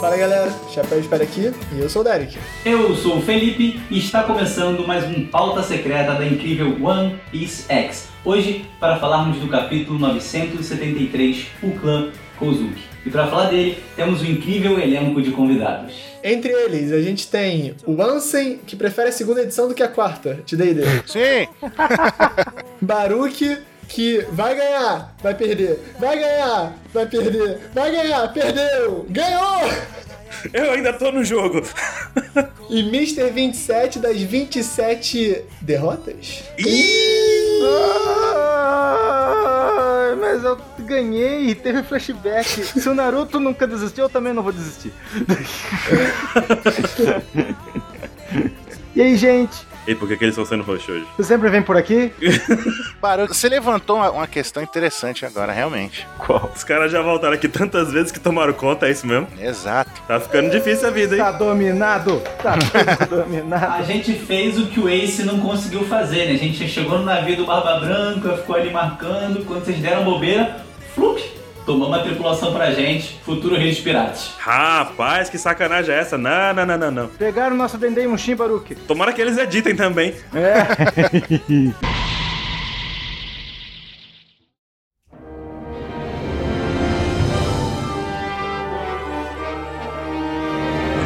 Fala galera, Chapéu Espera aqui e eu sou o Derek. Eu sou o Felipe e está começando mais um Pauta Secreta da incrível One Piece X. Hoje, para falarmos do capítulo 973, o clã Kozuki. E para falar dele, temos um incrível elenco de convidados. Entre eles, a gente tem o Ansem, que prefere a segunda edição do que a quarta de D&D. Sim! Baruki, que vai ganhar, vai perder, vai ganhar, vai perder, vai ganhar, perdeu, ganhou! Eu ainda tô no jogo. E Mr. 27 das 27 derrotas? Ah, mas eu ganhei, teve flashback. Se o Naruto nunca desistiu, eu também não vou desistir. e aí, gente? E por que, que eles estão sendo roxos hoje? Você sempre vem por aqui? Parou. Você levantou uma, uma questão interessante agora, realmente. Qual? Os caras já voltaram aqui tantas vezes que tomaram conta, é isso mesmo? Exato. Tá ficando difícil a vida, hein? Tá dominado? Tá dominado. A gente fez o que o Ace não conseguiu fazer, né? A gente chegou no navio do Barba Branca, ficou ali marcando, quando vocês deram bobeira, flup, tomou uma tripulação pra gente, futuro rei dos piratas. Rapaz, que sacanagem é essa? Não, não, não, não, não. Pegaram o nosso Dendê Mushin Baruki. Tomara que eles editem também. É.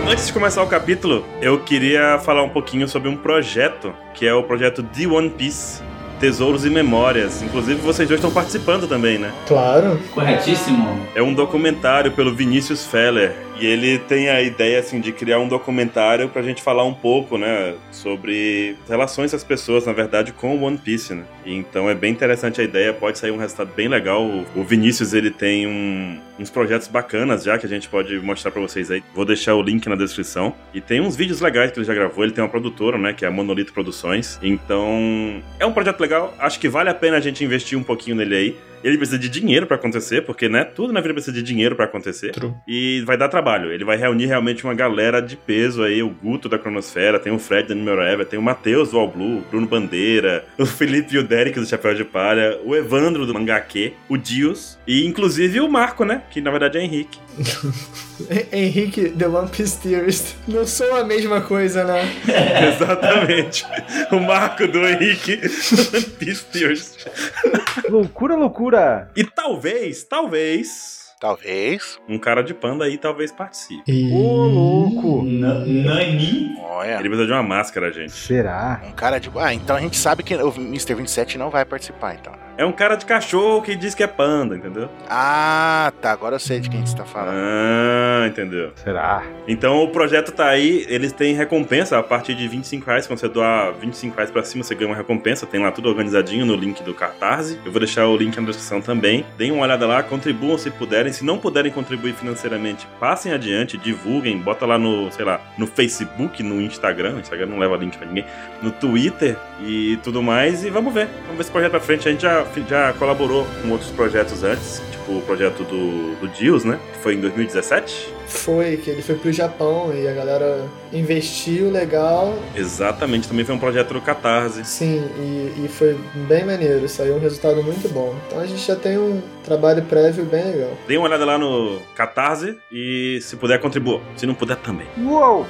Antes de começar o capítulo, eu queria falar um pouquinho sobre um projeto, que é o projeto The One Piece. Tesouros e Memórias. Inclusive, vocês dois estão participando também, né? Claro. Corretíssimo. É um documentário pelo Vinícius Feller. E ele tem a ideia, assim, de criar um documentário pra gente falar um pouco, né? Sobre relações das pessoas, na verdade, com One Piece, né? Então é bem interessante a ideia, pode sair um resultado bem legal. O Vinícius, ele tem um- uns projetos bacanas já que a gente pode mostrar pra vocês aí. Vou deixar o link na descrição. E tem uns vídeos legais que ele já gravou. Ele tem uma produtora, né? Que é a Monolito Produções. Então, é um projeto legal. Acho que vale a pena a gente investir um pouquinho nele aí. Ele precisa de dinheiro pra acontecer, porque, né? Tudo na vida precisa de dinheiro pra acontecer. True. E vai dar trabalho. Ele vai reunir realmente uma galera de peso aí. O Guto da Cronosfera, tem o Fred da Numero Ever, tem o Matheus do All Blue, o Bruno Bandeira, o Felipe e o Derek do Chapéu de Palha, o Evandro do Mangaque, o Dios e inclusive o Marco, né? Que na verdade é Henrique. Henrique, The One Piece Theorist. Não sou a mesma coisa, né? Exatamente. o Marco do Henrique One Piece Theorist. loucura, loucura. E talvez, talvez. Talvez. Um cara de panda aí talvez participe. E... Ô, louco. Na- Nani? Olha. Ele precisa de uma máscara, gente. Será? Um cara de. Ah, então a gente sabe que o Mr. 27 não vai participar, então. É um cara de cachorro que diz que é panda, entendeu? Ah, tá. Agora eu sei de quem você tá falando. Ah, entendeu? Será? Então o projeto tá aí, eles têm recompensa a partir de 25 reais. Quando você doar 25 reais pra cima, você ganha uma recompensa. Tem lá tudo organizadinho no link do Catarse. Eu vou deixar o link na descrição também. Deem uma olhada lá, contribuam se puderem. Se não puderem contribuir financeiramente, passem adiante, divulguem, bota lá no, sei lá, no Facebook, no Instagram. Instagram não leva link pra ninguém. No Twitter e tudo mais. E vamos ver. Vamos ver esse projeto pra frente. A gente já, já colaborou com outros projetos antes. Tipo o projeto do, do Dios, né? Que foi em 2017. Foi, que ele foi pro Japão e a galera investiu legal. Exatamente, também foi um projeto do Catarse. Sim, e, e foi bem maneiro. Saiu um resultado muito bom. Então a gente já tem um trabalho prévio bem legal. Dê uma olhada lá no Catarse e se puder contribua. Se não puder também. Uou!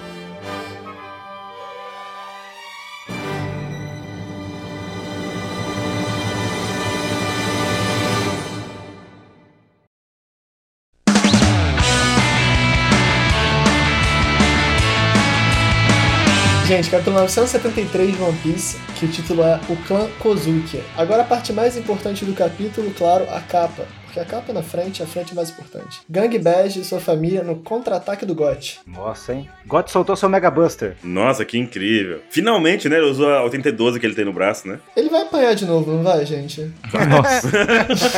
Gente, capítulo 973 de One Piece, que o título é O Clã Kozuki. Agora a parte mais importante do capítulo, claro, a capa. Porque a capa na frente, a frente é mais importante. Gang Bash e sua família no contra-ataque do GOT. Nossa, hein? God soltou seu Mega Buster. Nossa, que incrível. Finalmente, né? Ele usou a 8012 que ele tem no braço, né? Ele vai apanhar de novo, não vai, gente? Nossa.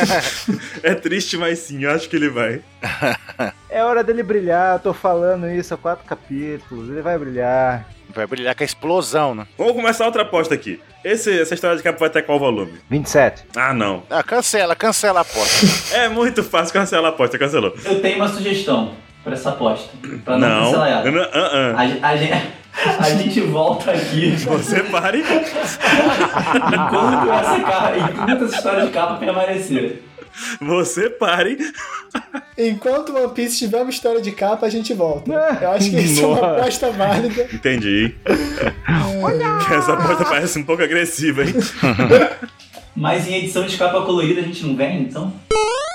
é triste, mas sim, eu acho que ele vai. é hora dele brilhar, eu tô falando isso há quatro capítulos. Ele vai brilhar. Vai brilhar com a explosão, né? Vamos começar outra aposta aqui. Esse, essa história de capa vai ter qual volume? 27. Ah, não. Ah, cancela, cancela a aposta. É muito fácil cancelar a aposta, cancelou. Eu tenho uma sugestão pra essa aposta. Pra não, Não. cancelar ela. Não, ah, ah. A, a gente, a gente volta aqui Você pare. enquanto essa, enquanto essa história de capa permanecer. Você pare. Enquanto One Piece tiver uma história de capa, a gente volta. Eu acho que isso é uma Nossa. aposta válida. Entendi. Essa aposta parece um pouco agressiva, hein? Mas em edição de capa colorida a gente não ganha, então?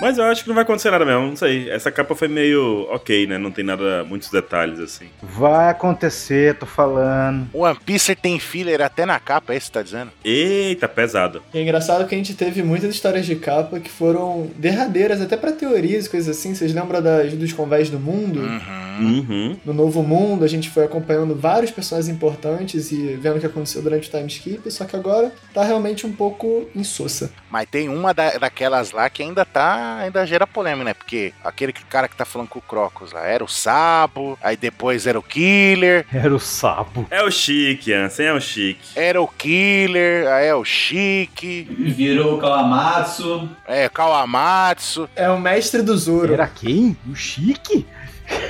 Mas eu acho que não vai acontecer nada mesmo, não sei. Essa capa foi meio ok, né? Não tem nada, muitos detalhes assim. Vai acontecer, tô falando. O One Piece tem filler até na capa, é isso que você tá dizendo? Eita, pesado. E é engraçado que a gente teve muitas histórias de capa que foram derradeiras, até pra teorias e coisas assim. Vocês lembram das, dos convés do mundo? Uhum. Uhum. No Novo Mundo, a gente foi acompanhando vários personagens importantes e vendo o que aconteceu durante o time skip, só que agora tá realmente um pouco insossa. Mas tem uma da- daquelas lá que ainda tá. ainda gera polêmica, né? Porque aquele que- cara que tá falando com o Crocus lá era o Sabo, aí depois era o Killer, Era o sapo. É o chique, Ansem, é o chique. era o Killer, aí é o Chique, Virou o Kawamatsu. é Kawamatsu. É o mestre do Zoro. Era quem? O Chique?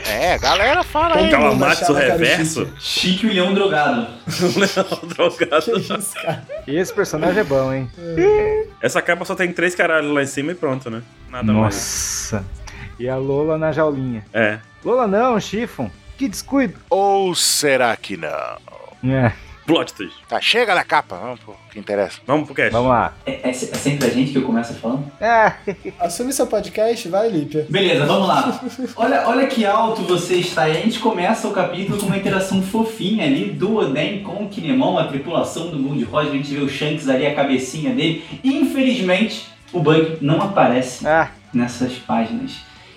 É, galera fala aí. Kawamatsu reverso? Chique. Chique e o Leão Drogado. Não, drogado. Isso, cara? Esse personagem é bom, hein? Essa capa só tem três caralhos lá em cima e pronto, né? Nada mais. Nossa. E a Lola na jaulinha. É. Lola não, Chifon. Que descuido. Ou será que não? É, Plot twist. Tá, chega da capa, vamos pro que interessa. Vamos pro cast. vamos lá. É, é é sempre a gente que começa falando? É, Assume seu podcast, vai, Lípia. Beleza, vamos lá. Olha, olha que alto você está aí. A gente começa o capítulo com uma interação fofinha ali do Oden com o Kinemon, a tripulação do Gold Roger. A gente vê o Shanks ali, a cabecinha dele. Infelizmente, o Bug não aparece ah, nessas páginas.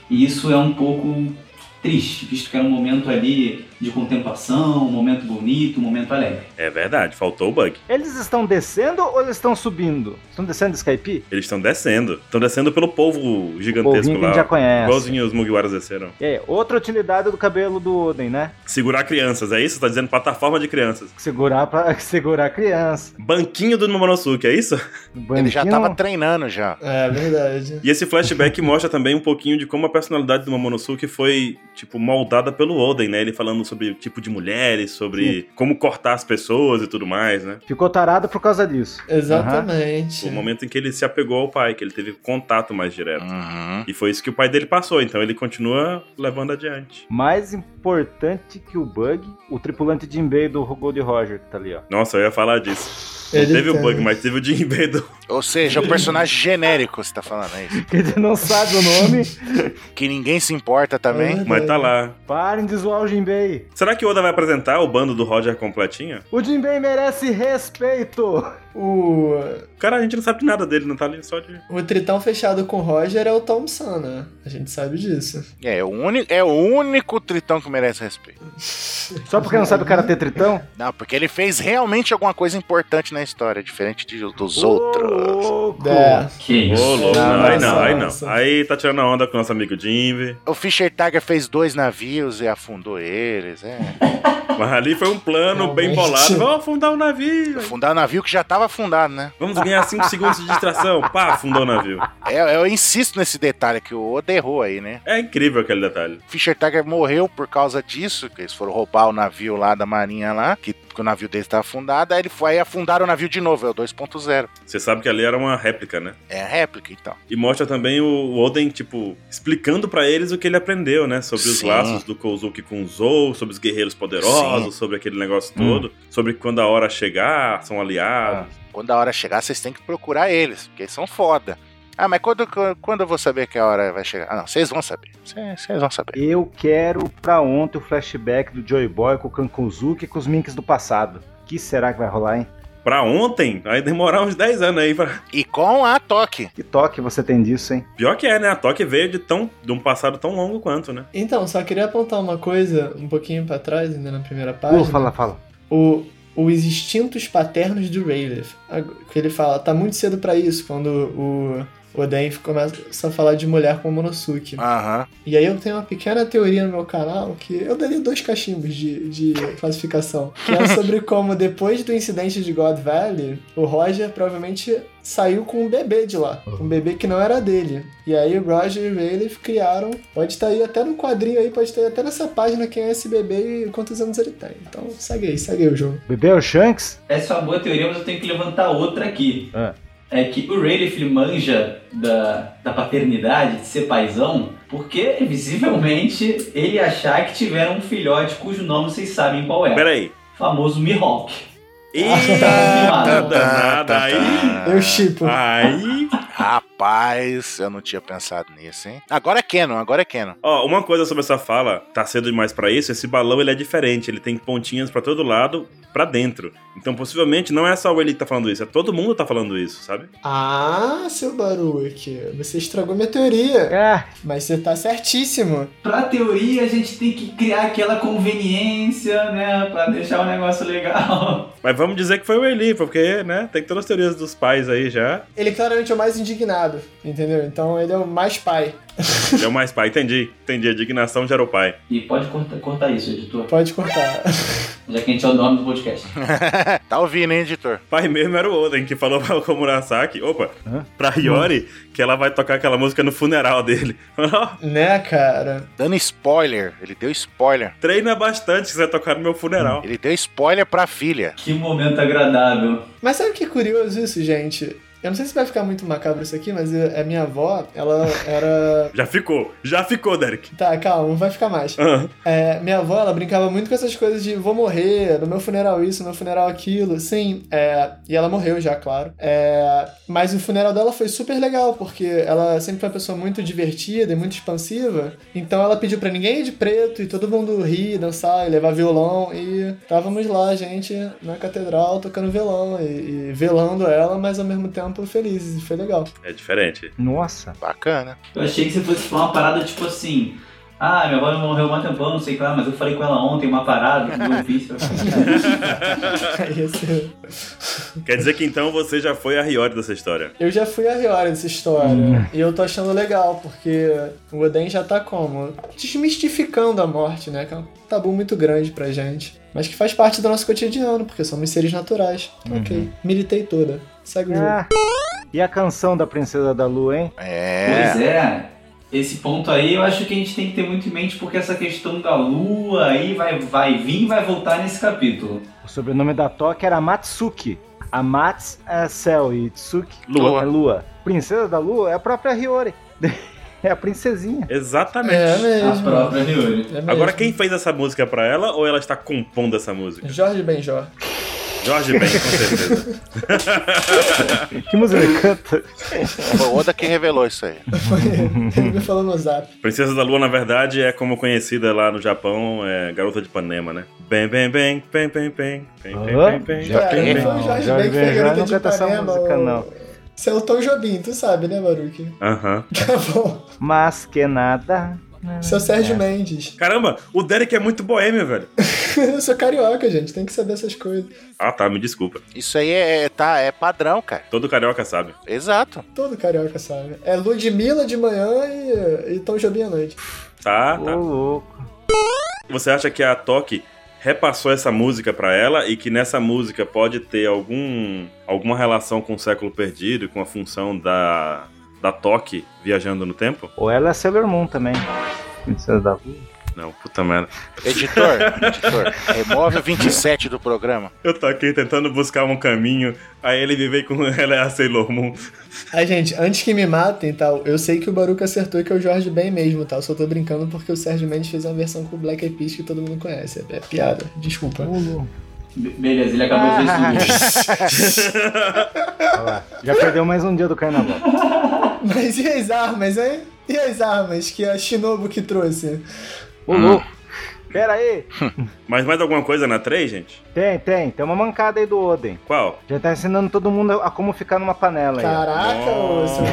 E isso é um pouco triste, visto que era um momento ali de contemplação, um momento bonito, um momento alegre. É verdade, faltou o bug. eles estão descendo ou eles estão subindo? Estão descendo de Skype? Eles estão descendo. Estão descendo pelo polvo Polvinho gigantesco que a gente lá. já conhece. Igualzinho os Mugiwaras desceram. E aí, outra utilidade do cabelo do Oden, né? Segurar crianças, é isso? Tá dizendo plataforma de crianças. Segurar pra segurar criança. Banquinho do Momonosuke, é isso? Ele já Banquinho- tava treinando já. É verdade. E esse flashback mostra também um pouquinho de como a personalidade do Momonosuke foi, tipo, moldada pelo Oden, né? Ele falando sobre o tipo de mulheres, sobre como cortar as pessoas e tudo mais, né? Ficou tarado por causa disso. Exatamente. O momento em que ele se apegou ao pai, que ele teve contato mais direto. Uhum. E foi isso que o pai dele passou, então ele continua levando adiante. Mais importante que o Bug, o tripulante Jinbei do Gold Roger, que tá ali, ó. Nossa, eu ia falar disso. Não teve o bug, mas teve o Jinbei do... Ou seja, o personagem genérico, você tá falando, é isso? Que ele não sabe o nome. Que ninguém se importa também. É. Mas tá lá. Parem de zoar o Jinbei. Será que o Oda vai apresentar o bando do Roger completinho? O Jinbei merece respeito. O, Cara, a gente não sabe de nada dele, não tá ali só de... o tritão fechado com o Roger é o Thompson, né? A gente sabe disso. É, é o único, é o único tritão que merece respeito. Só porque não sabe o cara ter tritão? Não, porque ele fez realmente alguma coisa importante na história, diferente de- dos outros. Louco. É. Que Ô, isso. louco, Não, não, aí não, aí não. nossa. Aí tá tirando a onda com o nosso amigo Jimmy. O Fischer Tiger fez dois navios e afundou eles. É. Mas ali foi um plano bem Realmente. bolado. Vamos afundar o navio. Afundar o navio que já tava afundado, né? Vamos ganhar 5 segundos de distração. Pá, afundou o navio. É, eu insisto nesse detalhe que o Oda errou aí, né? É incrível aquele detalhe. Fischer Tiger morreu por causa disso, que eles foram roubar o navio lá da marinha lá, que, que o navio dele estava afundado, aí ele foi aí afundaram o navio de novo, é o 2.0. Você sabe que ali era uma réplica, né? É a réplica, então. E mostra também o Oden, tipo, explicando pra eles o que ele aprendeu, né? Sobre os Sim. laços do Kozuki com o Zou, sobre os guerreiros poderosos, sobre aquele negócio todo, sobre quando a hora chegar, são aliados. Quando a hora chegar, vocês têm que procurar eles, porque eles são foda. Ah, mas quando, quando eu vou saber que a hora vai chegar? Ah, não, vocês vão saber. Vocês vão saber. Eu quero pra ontem o flashback do Joy Boy com o Kankuzuki e com os Minks do passado. que será que vai rolar, hein? Pra ontem, vai demorar uns 10 anos aí. Pra... E com a toque. Que toque você tem disso, hein? Pior que é, né? A Toque veio de, tão, de um passado tão longo quanto, né? Então, só queria apontar uma coisa um pouquinho pra trás, ainda na primeira página. Uh, fala, fala. o, os instintos paternos do Rayleigh. Que ele fala, tá muito cedo pra isso, quando o Oden começa a falar de mulher com Monosuke. Aham. E aí eu tenho uma pequena teoria no meu canal que eu daria dois cachimbos de, de classificação. Que é sobre como depois do incidente de God Valley, o Roger provavelmente saiu com um bebê de lá. Um bebê que não era dele. E aí o Roger e o Rayleigh criaram. Pode estar aí até no quadrinho aí, pode estar aí até nessa página quem é esse bebê e quantos anos ele tem. Então segue aí, segue aí o jogo. Bebê é o Shanks? Essa é uma boa teoria, mas eu tenho que levantar outra aqui. Ah. É que o Rayleigh ele manja da, da paternidade, de ser paizão, porque visivelmente ele achar que tiveram um filhote cujo nome vocês sabem qual é. Peraí. O famoso Mihawk. Eita danada. Aí. Eu chipo. Aí. Rapaz, eu não tinha pensado nisso, hein? Agora é Canon, agora é Canon. Ó, uma coisa sobre essa fala, tá cedo demais pra isso, esse balão ele é diferente, ele tem pontinhas pra todo lado, pra dentro. Então possivelmente não é só o ele que tá falando isso, é todo mundo tá falando isso, sabe? Ah, seu Baruque, você estragou minha teoria. Ah, Mas você tá certíssimo. Pra teoria, a gente tem que criar aquela conveniência, né? Pra deixar o negócio legal. Mas vamos dizer que foi o Eli, porque, né, tem todas as teorias dos pais aí já. Ele claramente é o mais indignado, entendeu? Então ele é o mais pai. Ele é o mais pai, entendi. Entendi, a indignação gera o pai. E pode cortar, cortar isso, editor. Pode cortar. Já que a gente é o nome do podcast. tá ouvindo, hein, editor? Pai mesmo era o Oden, que falou pra Komurasaki, opa, Hã? pra Hiyori, que ela vai tocar aquela música no funeral dele. Né, cara? Dando spoiler, ele deu spoiler. Treina bastante que você vai tocar no meu funeral. Ele deu spoiler pra filha. Que momento agradável. Mas sabe que curioso isso, gente? Eu não sei se vai ficar muito macabro isso aqui, mas a minha avó, ela era. Já ficou, já ficou, Derek. Tá, calma, não vai ficar mais. Ah, É, minha avó, ela brincava muito com essas coisas de vou morrer, no meu funeral isso, no meu funeral aquilo. Sim, é, e ela morreu já, claro. É, mas o funeral dela foi super legal, porque ela sempre foi uma pessoa muito divertida e muito expansiva. Então ela pediu pra ninguém ir de preto e todo mundo rir, dançar e levar violão. E estávamos lá, gente, na catedral, tocando violão e, e velando ela, mas ao mesmo tempo felizes. E foi legal. é diferente. nossa. Bacana. Eu achei que você fosse falar uma parada tipo assim. Ah, minha avó morreu há um tempão, não sei o que lá, mas eu falei com ela ontem uma parada que eu fiz. Aí, esse- Quer dizer que então você já foi a Hiyori dessa história. Eu já fui a Riora dessa história. E eu tô achando legal, porque o Oden já tá como? Desmistificando a morte, né? Que é um tabu muito grande pra gente. Mas que faz parte do nosso cotidiano, porque somos seres naturais. Ok. Militei toda. Segue o jogo. Ah. E a canção da Princesa da Lua, hein? É. Pois é. Esse ponto aí eu acho que a gente tem que ter muito em mente porque essa questão da lua aí vai, vai vir e vai voltar nesse capítulo. O sobrenome da Toque era Matsuki. A Mats é céu e Tsuki Lua. é lua. Princesa da Lua é a própria Hiyori. É a princesinha. Exatamente. É A mesmo. própria Ryuri. É mesmo. Agora, quem fez essa música pra ela ou ela está compondo essa música? Jorge Benjor. Jorge Ben, com certeza. Que música ele canta? Foi o Oda que revelou isso aí. Foi ele me falou no zap. Princesa da Lua, na verdade, é como conhecida lá no Japão, é Garota de Ipanema, né? Bem, bem, bem, bem, bem, bem, bem, bem, Hã? bem, bem. Já Cara, tem, não foi o. Jorge Ben que foi garota não de canta essa Ipanema. música, o- não. Você é o Tom Jobim, tu sabe, né, Baruque? Aham. Tá bom. Mas que nada. Seu Sérgio Mendes. Caramba, o Derek é muito boêmio, velho. Eu sou carioca, gente. Tem que saber essas coisas. Ah, tá, me desculpa. Isso aí é, tá, é padrão, cara. Todo carioca sabe. Exato. Todo carioca sabe. É Ludmilla de manhã e, e Tom Jobim à noite. Tá, Ô, tá. louco. Você acha que a Toque repassou essa música pra ela e que nessa música pode ter algum alguma relação com o século perdido, com a função da da Toque viajando no tempo? Ou ela é Sailor Moon também. Princesa da Lua. Não, puta merda. Editor, editor, remove o 27 do programa. Eu tô aqui tentando buscar um caminho, aí ele me veio com ela é a Sailor Moon. Aí, gente, antes que me matem, tal, eu sei que o Baruca acertou e que é o Jorge Ben mesmo, tal. Só tô brincando porque o Sérgio Mendes fez uma versão com o Black Eyed Peas que todo mundo conhece. É, é piada. Desculpa. Be- Beleza, ele acabou de lá. Já perdeu mais um dia do carnaval. Mas e as armas, hein? E as armas que a Shinobu que trouxe? Ô, louco. Pera aí. Mas mais alguma coisa na 3, gente? Tem, tem. Tem uma mancada aí do Oden. Qual? Já tá ensinando todo mundo a como ficar numa panela aí. Caraca, ô, Nossa.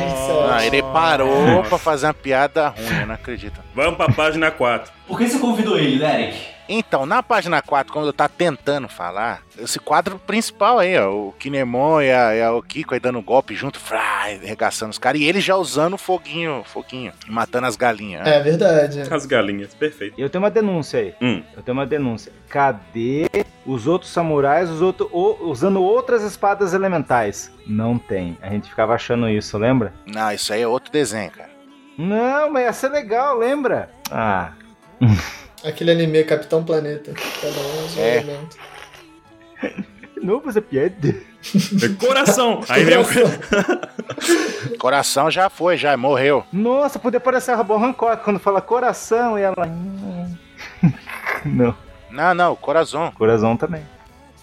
Ah, ele parou pra fazer uma piada ruim, eu não acredito. Vamos pra página 4. Por que você convidou ele, Derek? Então, na página 4, quando eu tava tentando falar, esse quadro principal aí, ó, o Kinemon e a, e a- o Kiko aí dando golpe junto, frá, arregaçando os caras, e ele já usando o foguinho, foguinho, e matando as galinhas. né? É verdade. As galinhas, perfeito. Eu tenho uma denúncia aí. Hum, Eu tenho uma denúncia. Cadê os outros samurais os outro, o- usando outras espadas elementais? Não tem. A gente ficava achando isso, lembra? Não, isso aí é outro desenho, cara. Não, mas ia ser legal, lembra? Ah. Aquele anime Capitão Planeta. Cada um é um É. elemento. Não, você piada. Coração! Aí vem o. Coração já foi, já morreu. Nossa, podia parecer a Robô Hancock quando fala coração e ela. Não, Não, não, coração. coração também.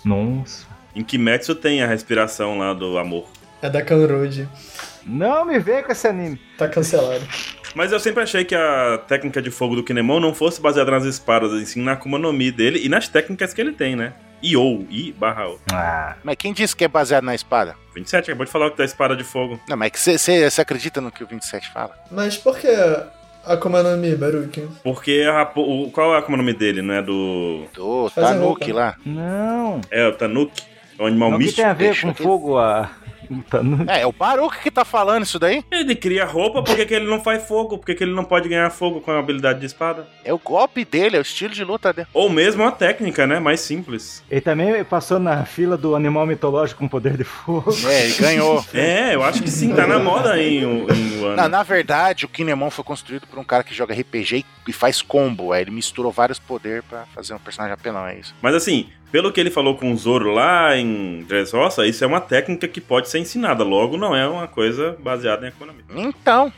Nossa. Em Kimetsu tem a respiração lá do amor. É da Kanroad. Não me vem com esse anime. Tá cancelado. Mas eu sempre achei que a técnica de fogo do Kinemon não fosse baseada nas espadas, e sim na Akuma no Mi dele e nas técnicas que ele tem, né? I-O, I barra O. Ah, Mas quem disse que é baseado na espada? 27, acabou de falar que da espada de fogo. Não, mas você acredita no que o 27 fala? Mas por que Akuma no Mi, Baruki? Porque a o... qual é a Akuma no Mi dele? Não é do. Do Tanuki lá. não. É o Tanuki? É um animal Não que místico. tem a ver deixa com que- fogo a. Tá É, é o Baruch que tá falando isso daí. Ele cria roupa, por que, que ele não faz fogo? Por que, que ele não pode ganhar fogo com a habilidade de espada? É o golpe dele, é o estilo de luta dele. Ou mesmo a técnica, né? Mais simples. Ele também passou na fila do animal mitológico com poder de fogo. É, ele ganhou. É, eu acho que sim, tá na moda em, em Wano. Na, na verdade, o Kinemon foi construído por um cara que joga RPG e, e faz combo. Aí ele misturou vários poderes pra fazer um personagem apelão, é isso. Mas assim, pelo que ele falou com o Zoro lá em Dressrosa, isso é uma técnica que pode ser ensinada. Logo, não é uma coisa baseada em Akuma no Mi. Então,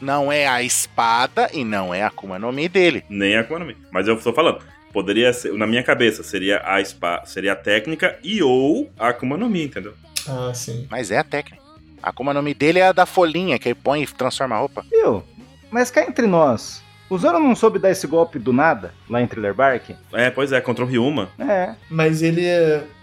não é a espada e não é a Akuma no Mi dele. Nem a Akuma no Mi. Mas eu tô falando, poderia ser, na minha cabeça, seria a espada, seria a técnica e ou a Akuma no Mi, entendeu? Ah, sim. Mas é a técnica. A Akuma no Mi dele é a da folhinha, que ele põe e transforma a roupa. Viu? Mas cá entre nós, o Zoro não soube dar esse golpe do nada, lá em Thriller Bark? É, pois é, contra o Ryuma. É. Mas ele,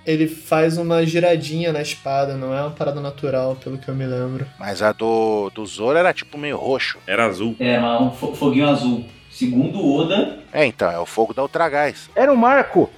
ele faz uma giradinha na espada, não é uma parada natural, pelo que eu me lembro. Mas a do, do Zoro era tipo meio roxo. Era azul. É, um fo- foguinho azul. Segundo o Oda, É, então, é o fogo da Ultragás. Era um marco!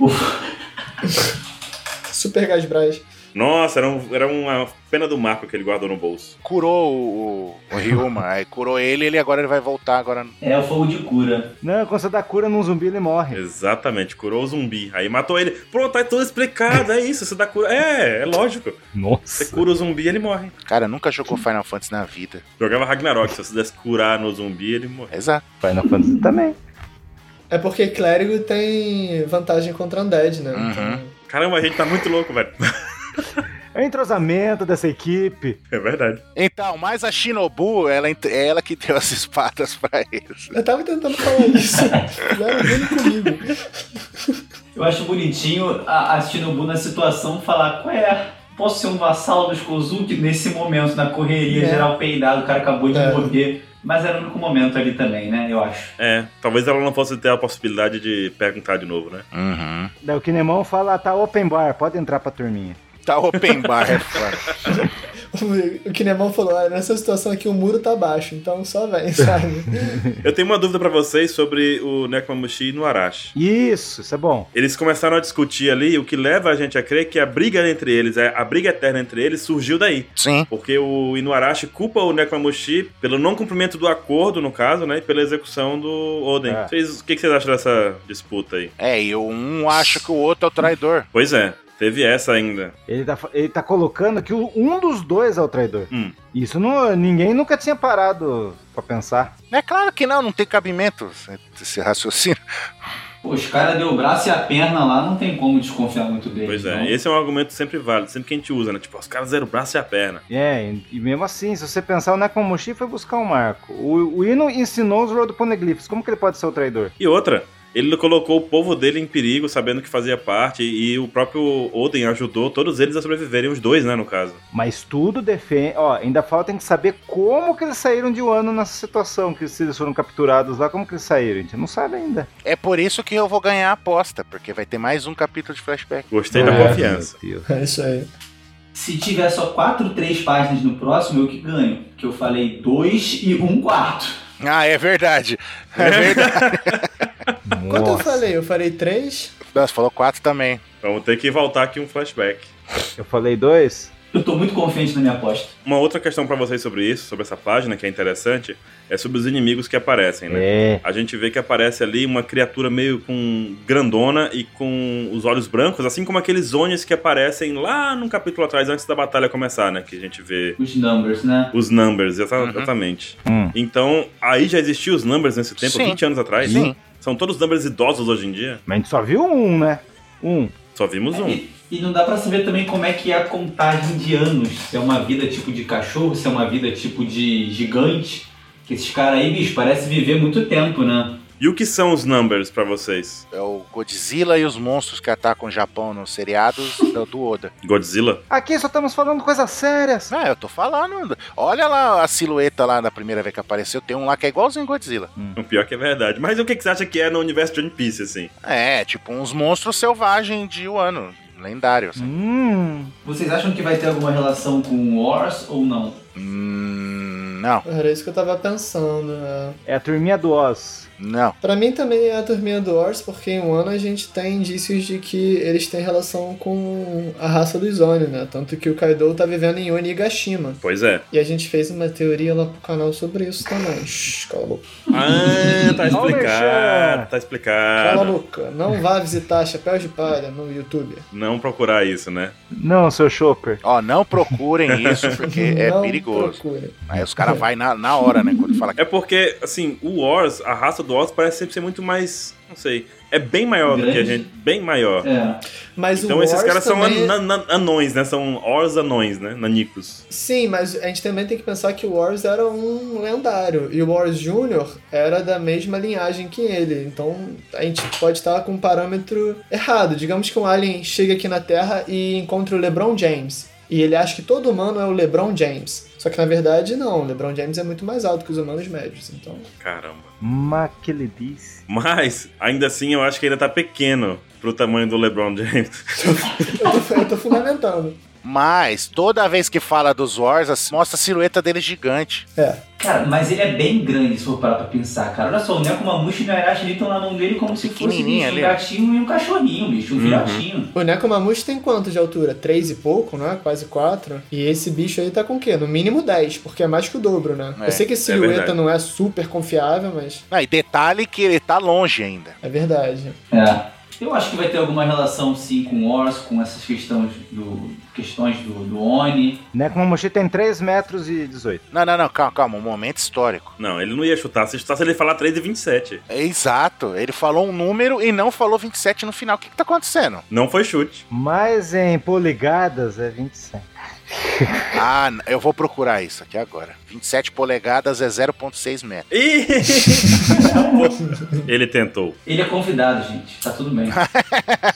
Super Gás Braz. Nossa, era, um- era uma pena do Marco que ele guardou no bolso. Curou o, o, Ryuma, aí curou ele ele agora ele vai voltar agora. é o fogo de cura. Não, quando você dá cura num zumbi, ele morre. Exatamente, curou o zumbi. Aí matou ele. Pronto, tá tudo explicado, é isso, você dá cura. É, é lógico. Você Nossa. cura o zumbi ele morre. Cara, nunca jogou Final Fantasy na vida. Jogava Ragnarok, se você pudesse curar no zumbi, ele morre. Exato. Final Fantasy também. É porque clérigo tem vantagem contra Undead, né? Uhum. Então, Caramba, a gente tá muito louco, velho. É o entrosamento dessa equipe. É verdade. Então, mas a Shinobu, ela, é ela que deu as espadas pra eles. eu tava tentando falar isso. Fizeram bem comigo. Eu acho bonitinho a, a Shinobu na situação falar, qual é? Posso ser um vassalo dos Kozuki nesse momento, na correria, É. geral peidado, o cara acabou de É. morrer. Mas era o único momento ali também, né? Eu acho. É, talvez ela não fosse ter a possibilidade de perguntar de novo, né? Uhum. Daí o Kinemon fala, tá open bar, pode entrar pra turminha. Tá open bar, é foda. O Kinemon falou: "Ah, nessa situação aqui o muro tá baixo, então só vem, sabe? Eu tenho uma dúvida pra vocês sobre o Nekomamushi no Arashi. Isso, isso é bom. Eles começaram a discutir ali, o que leva a gente a crer que a briga entre eles, é, a briga eterna entre eles, surgiu daí. Sim. Porque o Inuarashi culpa o Nekomamushi pelo não cumprimento do acordo, no caso, né? E pela execução do Oden. É. Vocês- o que, que vocês acham dessa disputa aí? É, e um acha que o outro é o traidor. Pois é, teve essa ainda. Ele tá, ele tá colocando que o- um dos dois é o traidor. Hum. Isso não, ninguém nunca tinha parado pra pensar. É claro que não, não tem cabimento esse raciocínio. Pô, os caras deu o braço e a perna lá, não tem como desconfiar muito deles. Pois é, não. esse é um argumento sempre válido, sempre que a gente usa, né? Tipo, os caras deram o braço e a perna. É, e- mesmo assim, se você pensar, o Nekomamushi foi buscar um marco. O, o Ino ensinou os Road Poneglyphs. Como que ele pode ser o traidor? E outra, ele colocou o povo dele em perigo, sabendo que fazia parte, e o próprio Oden ajudou todos eles a sobreviverem, os dois, né, no caso. Mas tudo defende. Ó, ainda falta que saber como que eles saíram de Wano nessa situação, que se eles foram capturados lá, como que eles saíram? A gente não sabe ainda. É por isso que eu vou ganhar a aposta, porque vai ter mais um capítulo de flashback. Gostei da É, confiança. Meu Deus. É isso aí. Se tiver só 4, 3 páginas no próximo, eu que ganho. Que eu falei 2 e 1 um quarto. Ah, é verdade. É verdade. Quanto eu falei? Eu falei três? Nossa, falou quatro também. Vamos ter que voltar aqui um flashback. Eu falei dois? Eu tô muito confiante na minha aposta. Uma outra questão pra vocês sobre isso, sobre essa página, que é interessante, é sobre os inimigos que aparecem, né? É. A gente vê que aparece ali uma criatura meio com grandona e com os olhos brancos, assim como aqueles Onis que aparecem lá num capítulo atrás, antes da batalha começar, né? Que a gente vê Os numbers, né? os numbers, Uhum. exatamente. Hum. Então, aí já existiam os numbers nesse tempo, Sim. 20 anos atrás? Sim. São todos numbers idosos hoje em dia? Mas a gente só viu um, né? Um. Só vimos um. E, E não dá pra saber também como é que é a contagem de anos. Se é uma vida tipo de cachorro, se é uma vida tipo de gigante. Que esses caras aí, bicho, parece viver muito tempo, né? E o que são os numbers pra vocês? É o Godzilla e os monstros que atacam o Japão nos seriados do, Oda. Godzilla? Aqui só estamos falando coisas sérias. Ah, eu tô falando. Olha lá a silhueta lá da primeira vez que apareceu. Tem um lá que é igualzinho Godzilla. O pior que é verdade. Mas o que, que você acha que é no universo de One Piece, assim? É, tipo uns monstros selvagens de Wano. Lendário, assim. Hum. Vocês acham que vai ter alguma relação com Wars ou não? Hum, não, Era isso que eu tava pensando. né? É a turminha do Oz. Não. Pra mim também é a turminha do Ors, porque em Wano a gente tem indícios de que eles têm relação com a raça dos Oni, né? Tanto que o Kaido tá vivendo em Onigashima. Pois é. E a gente fez uma teoria lá pro canal sobre isso também. Shhh, cala a boca. Ah, tá explicado. Tá Cala a explicado. boca. Não vá visitar Chapéu de Palha no YouTube. Não procurar isso, né? Não, seu Chopper. Ó, não procurem isso, porque é Não perigoso. procure. Aí os caras vão na, na hora, né? Quando fala que É porque, assim, o Wars, a raça do Wars parece sempre ser muito mais. Não sei. É bem maior do que a Grande? gente. Bem maior. É. Mas Então o esses Wars caras são também... an- an- anões, né? São Ors anões, né? Nanicos. Sim, mas a gente também tem que pensar que o Wars era um lendário. E o Wars Jr. era da mesma linhagem que ele. Então a gente pode estar com um parâmetro errado. Digamos que um alien chega aqui na Terra e encontra o LeBron James. E ele acha que todo humano é o LeBron James. Só que na verdade não, o LeBron James é muito mais alto que os humanos médios. Então. Caramba. Mas que ele disse. Mas, ainda assim, eu acho que ainda tá pequeno pro tamanho do LeBron James. Eu tô, eu tô fundamentando. Mas toda vez que fala dos Wars, assim, mostra a silhueta dele gigante. É. Cara, mas ele é bem grande se for parar pra pensar, cara. Olha só, o Nekomamushi e o Nairashi estão na mão dele como se fosse bicho, um gatinho e um cachorrinho, bicho, um Uhum. filhotinho. O Nekomamushi tem quanto de altura? Três e pouco, né? Quase quatro. E esse bicho aí tá com o quê? No mínimo 10, porque é mais que o dobro, né? É, eu sei que a é silhueta verdade. não é super confiável, mas Ah, e detalhe que ele tá longe ainda. é verdade. É. Eu acho que vai ter alguma relação sim com Wars, com essas questões do, questões do, do Oni. Nekomamushi tem 3 metros e 18. Não, não, não, calma, calma, um momento histórico. Não, ele não ia chutar. Se chutasse, ele ia falar 3 e 27. É exato, ele falou um número e não falou 27 no final. O que, que tá acontecendo? Não foi chute. Mas em polegadas é 27. Ah, eu vou procurar isso aqui agora. 27 polegadas é 0,6 metros. Ele tentou. Ele é convidado, gente. Tá tudo bem.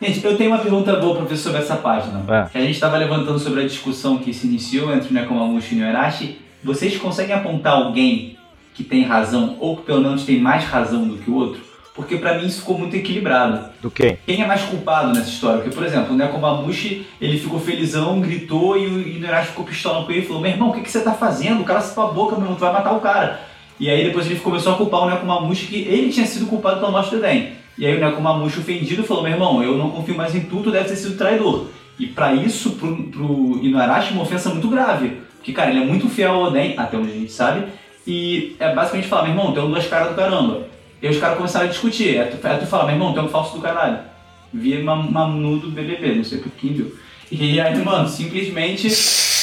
Gente, eu tenho uma pergunta boa pra ver sobre essa página. É. Que a gente estava levantando sobre a discussão que se iniciou entre o Nekomamushi e o Noerashi. Vocês conseguem apontar alguém que tem razão, ou que pelo menos tem mais razão do que o outro? Porque pra mim isso ficou muito equilibrado. Do quê? Quem é mais culpado nessa história? Porque, por exemplo, o Nekomamushi, ele ficou felizão, gritou e o o Noerashi ficou pistola com ele e falou: Meu irmão, o que, que você tá fazendo? O cara se tua boca, meu irmão, tu vai matar o cara. E aí depois ele começou a culpar o Nekomamushi que ele tinha sido culpado pela morte do Eden. E aí o Nekomamushi ofendido falou: Meu irmão, eu não confio mais em tu, tu deve ter sido traidor. E pra isso, pro, pro Inuarashi, uma ofensa muito grave. Porque, cara, ele é muito fiel ao Oden, até onde a gente sabe. E é basicamente falar: Meu irmão, tem um duas caras do caramba. E aí os caras começaram a discutir. É tu, é tu falar: Meu irmão, tem um falso do caralho. Via Manu do BBB, não sei por quem viu. E aí, mano, simplesmente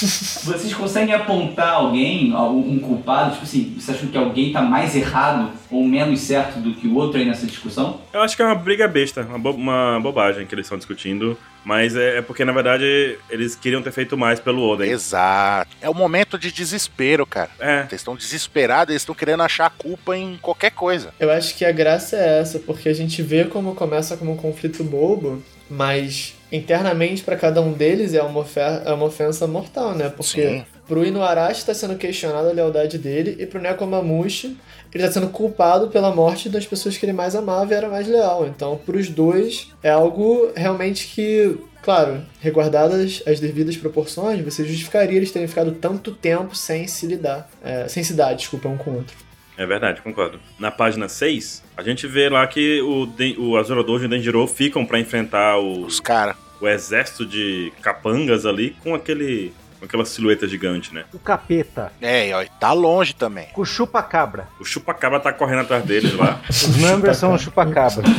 vocês conseguem apontar alguém, algum culpado? Tipo assim, vocês acham que alguém tá mais errado ou menos certo do que o outro aí nessa discussão? Eu acho que é uma briga besta, uma, bo- uma bobagem que eles estão discutindo. Mas é, é porque, na verdade, eles queriam ter feito mais pelo Oden. Exato. É um momento de desespero, cara. É. Eles estão desesperados, eles estão querendo achar a culpa em qualquer coisa. Eu acho que a graça é essa, porque a gente vê como começa como um conflito bobo, mas internamente pra cada um deles é uma, é uma ofensa mortal, né? Porque Sim. pro Inuarashi tá sendo questionada a lealdade dele e pro Nekomamushi ele tá sendo culpado pela morte das pessoas que ele mais amava e era mais leal. Então, pros dois é algo realmente que Claro, reguardadas as devidas proporções, você justificaria eles terem ficado tanto tempo sem se lidar, é, sem se dar, desculpa, um com o outro. É verdade, concordo. Na página 6, a gente vê lá que o, Den- o e o Denjiro ficam pra enfrentar o, Os caras. o exército de capangas ali com aquele com aquela silhueta gigante, né? O capeta. É, ó, tá longe também. Com o chupa-cabra. O chupacabra tá correndo atrás deles lá. Os numbers são o chupa-cabra.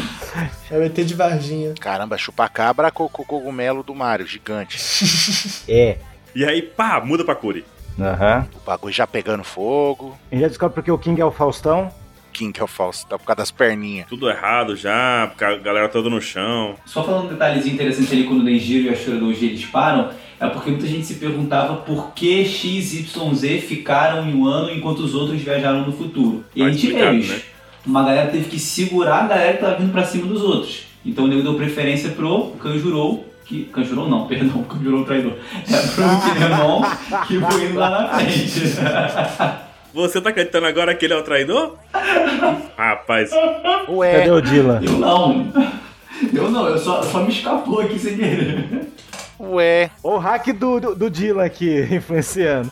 É o ET de Varginha. Caramba, chupacabra com o cogumelo do Mario, gigante. É. E aí, pá, muda pra Curi. Aham. O bagulho já pegando fogo. A gente já descobre porque o King é o Faustão. King, que é o falso, tá por causa das perninhas. Tudo errado já, porque a galera toda no chão. Só falando um detalhezinho interessante ali, quando o Denjiro e a Shura Doji eles param, é porque muita gente se perguntava por que X, Y, Z ficaram em um ano enquanto os outros viajaram no futuro. E a gente vê explicado, isso. né? Uma galera teve que segurar a galera que tava vindo pra cima dos outros. Então o nego deu preferência pro Kanjurou, que. Kanjurou não, perdão, um traidor. É pro Kinemon, que foi indo lá na frente. Você tá acreditando agora que ele é o traidor? Rapaz, Ué, Cadê o Dylan? Eu não. Eu não, eu só, só me escapou aqui sem querer. ué. O hack do, do, do Dylan aqui, influenciando.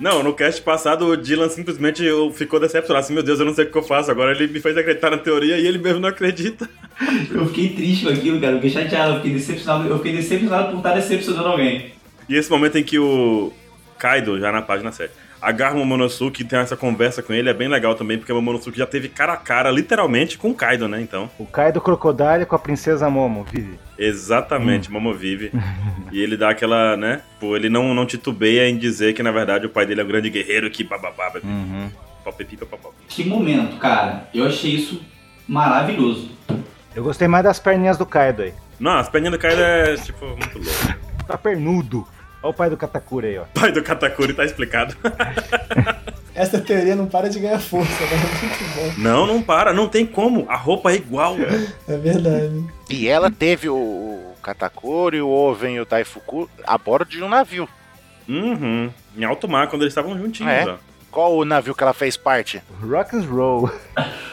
Não, no cast passado o Dylan simplesmente ficou decepcionado. Assim, meu Deus, eu não sei o que eu faço. Agora ele me fez acreditar na teoria e ele mesmo não acredita. Eu fiquei triste com aquilo, cara. Eu fiquei chateado, eu fiquei decepcionado. Eu fiquei decepcionado por estar decepcionando alguém. E esse momento em que o Kaido, já na página 7, agarra o Momonosuke e tem essa conversa com ele é bem legal também, porque o Momonosuke já teve cara a cara, literalmente, com o Kaido, né? Então, O Kaido Crocodile com a princesa Momo, vive. exatamente, Momo vive. e ele dá aquela, né? Pô, ele não, não titubeia em dizer que, na verdade, o pai dele é um grande guerreiro que bababá, Uhum. Que momento, cara. Eu achei isso maravilhoso. Eu gostei mais das perninhas do Kaido aí. Não, as perninhas do Kaido é, tipo, muito louco. Tá pernudo. Olha o pai do Katakuri aí, ó. Pai do Katakuri tá explicado. Essa teoria não para de ganhar força, né? Muito bom. não, não para, não tem como. A roupa é igual. É verdade. E ela teve o, Katakuri, o Oven e o Daifuku a bordo de um navio. Uhum. Em alto mar, quando eles estavam juntinhos, É. ó. Qual o navio que ela fez parte? Rock and roll.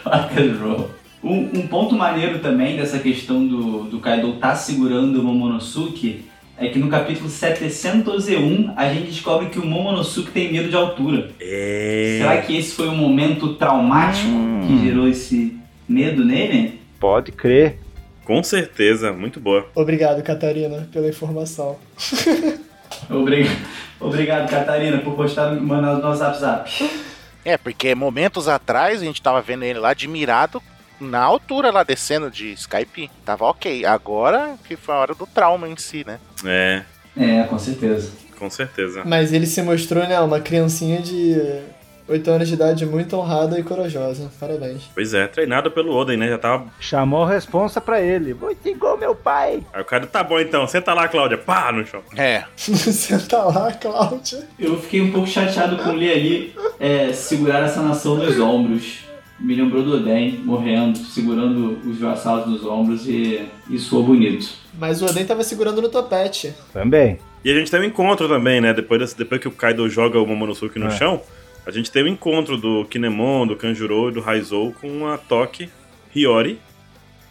Rock and roll. Um, um ponto maneiro também dessa questão do, do Kaido tá segurando o Momonosuke é que no capítulo 701 a gente descobre que o Momonosuke tem medo de altura. É. Será que esse foi um momento traumático que gerou esse medo nele? Pode crer. Com certeza, muito boa. Obrigado, Catarina, pela informação. Obrigado, obrigado Catarina, por postar mandar no nosso WhatsApp. É, porque momentos atrás a gente tava vendo ele lá admirado na altura lá descendo de Skype. Tava ok. Agora que foi a hora do trauma em si, né? É, É, com certeza. com certeza. Mas ele se mostrou, né, uma criancinha de 8 anos de idade muito honrada e corajosa. Parabéns. Pois é, treinado pelo Oden, né? Já tava. Chamou a responsa pra ele. Muito igual meu pai. Aí o cara, tá bom então, senta lá, Cláudia. Pá, no chão. É. Senta lá, Cláudia. Eu fiquei um pouco chateado com ler ali é, segurar essa nação nos ombros. Me lembrou do Oden morrendo, segurando os vassalos nos ombros e, e soou bonito. Mas o Oden tava segurando no topete. Também. E a gente tem um encontro também, né? Depois, desse, depois que o Kaido joga o Momonosuke no É. chão, a gente tem o encontro do Kinemon, do Kanjuro e do Raizou com a Toki, Hiyori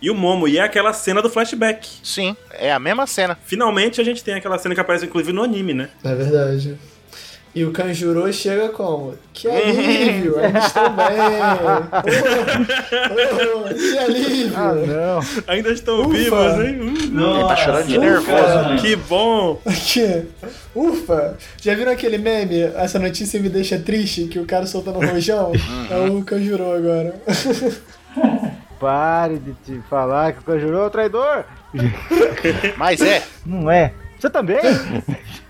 e o Momo. E é aquela cena do flashback. Sim, é a mesma cena. Finalmente a gente tem aquela cena que aparece inclusive no anime, né? É verdade. E o Kanjuro chega como? Que alívio, a gente tá bem. Oh, oh, que alívio. Ah, não. Ainda estão Ufa. vivos, hein? Hum, Nossa, tá chorando de nervoso, que bom! Que... Ufa! Já viram aquele meme? Essa notícia me deixa triste, que o cara soltando rojão? É o Kanjuro agora. Pare de te falar que o Kanjuro é o traidor. Mas é. Não é. Você também?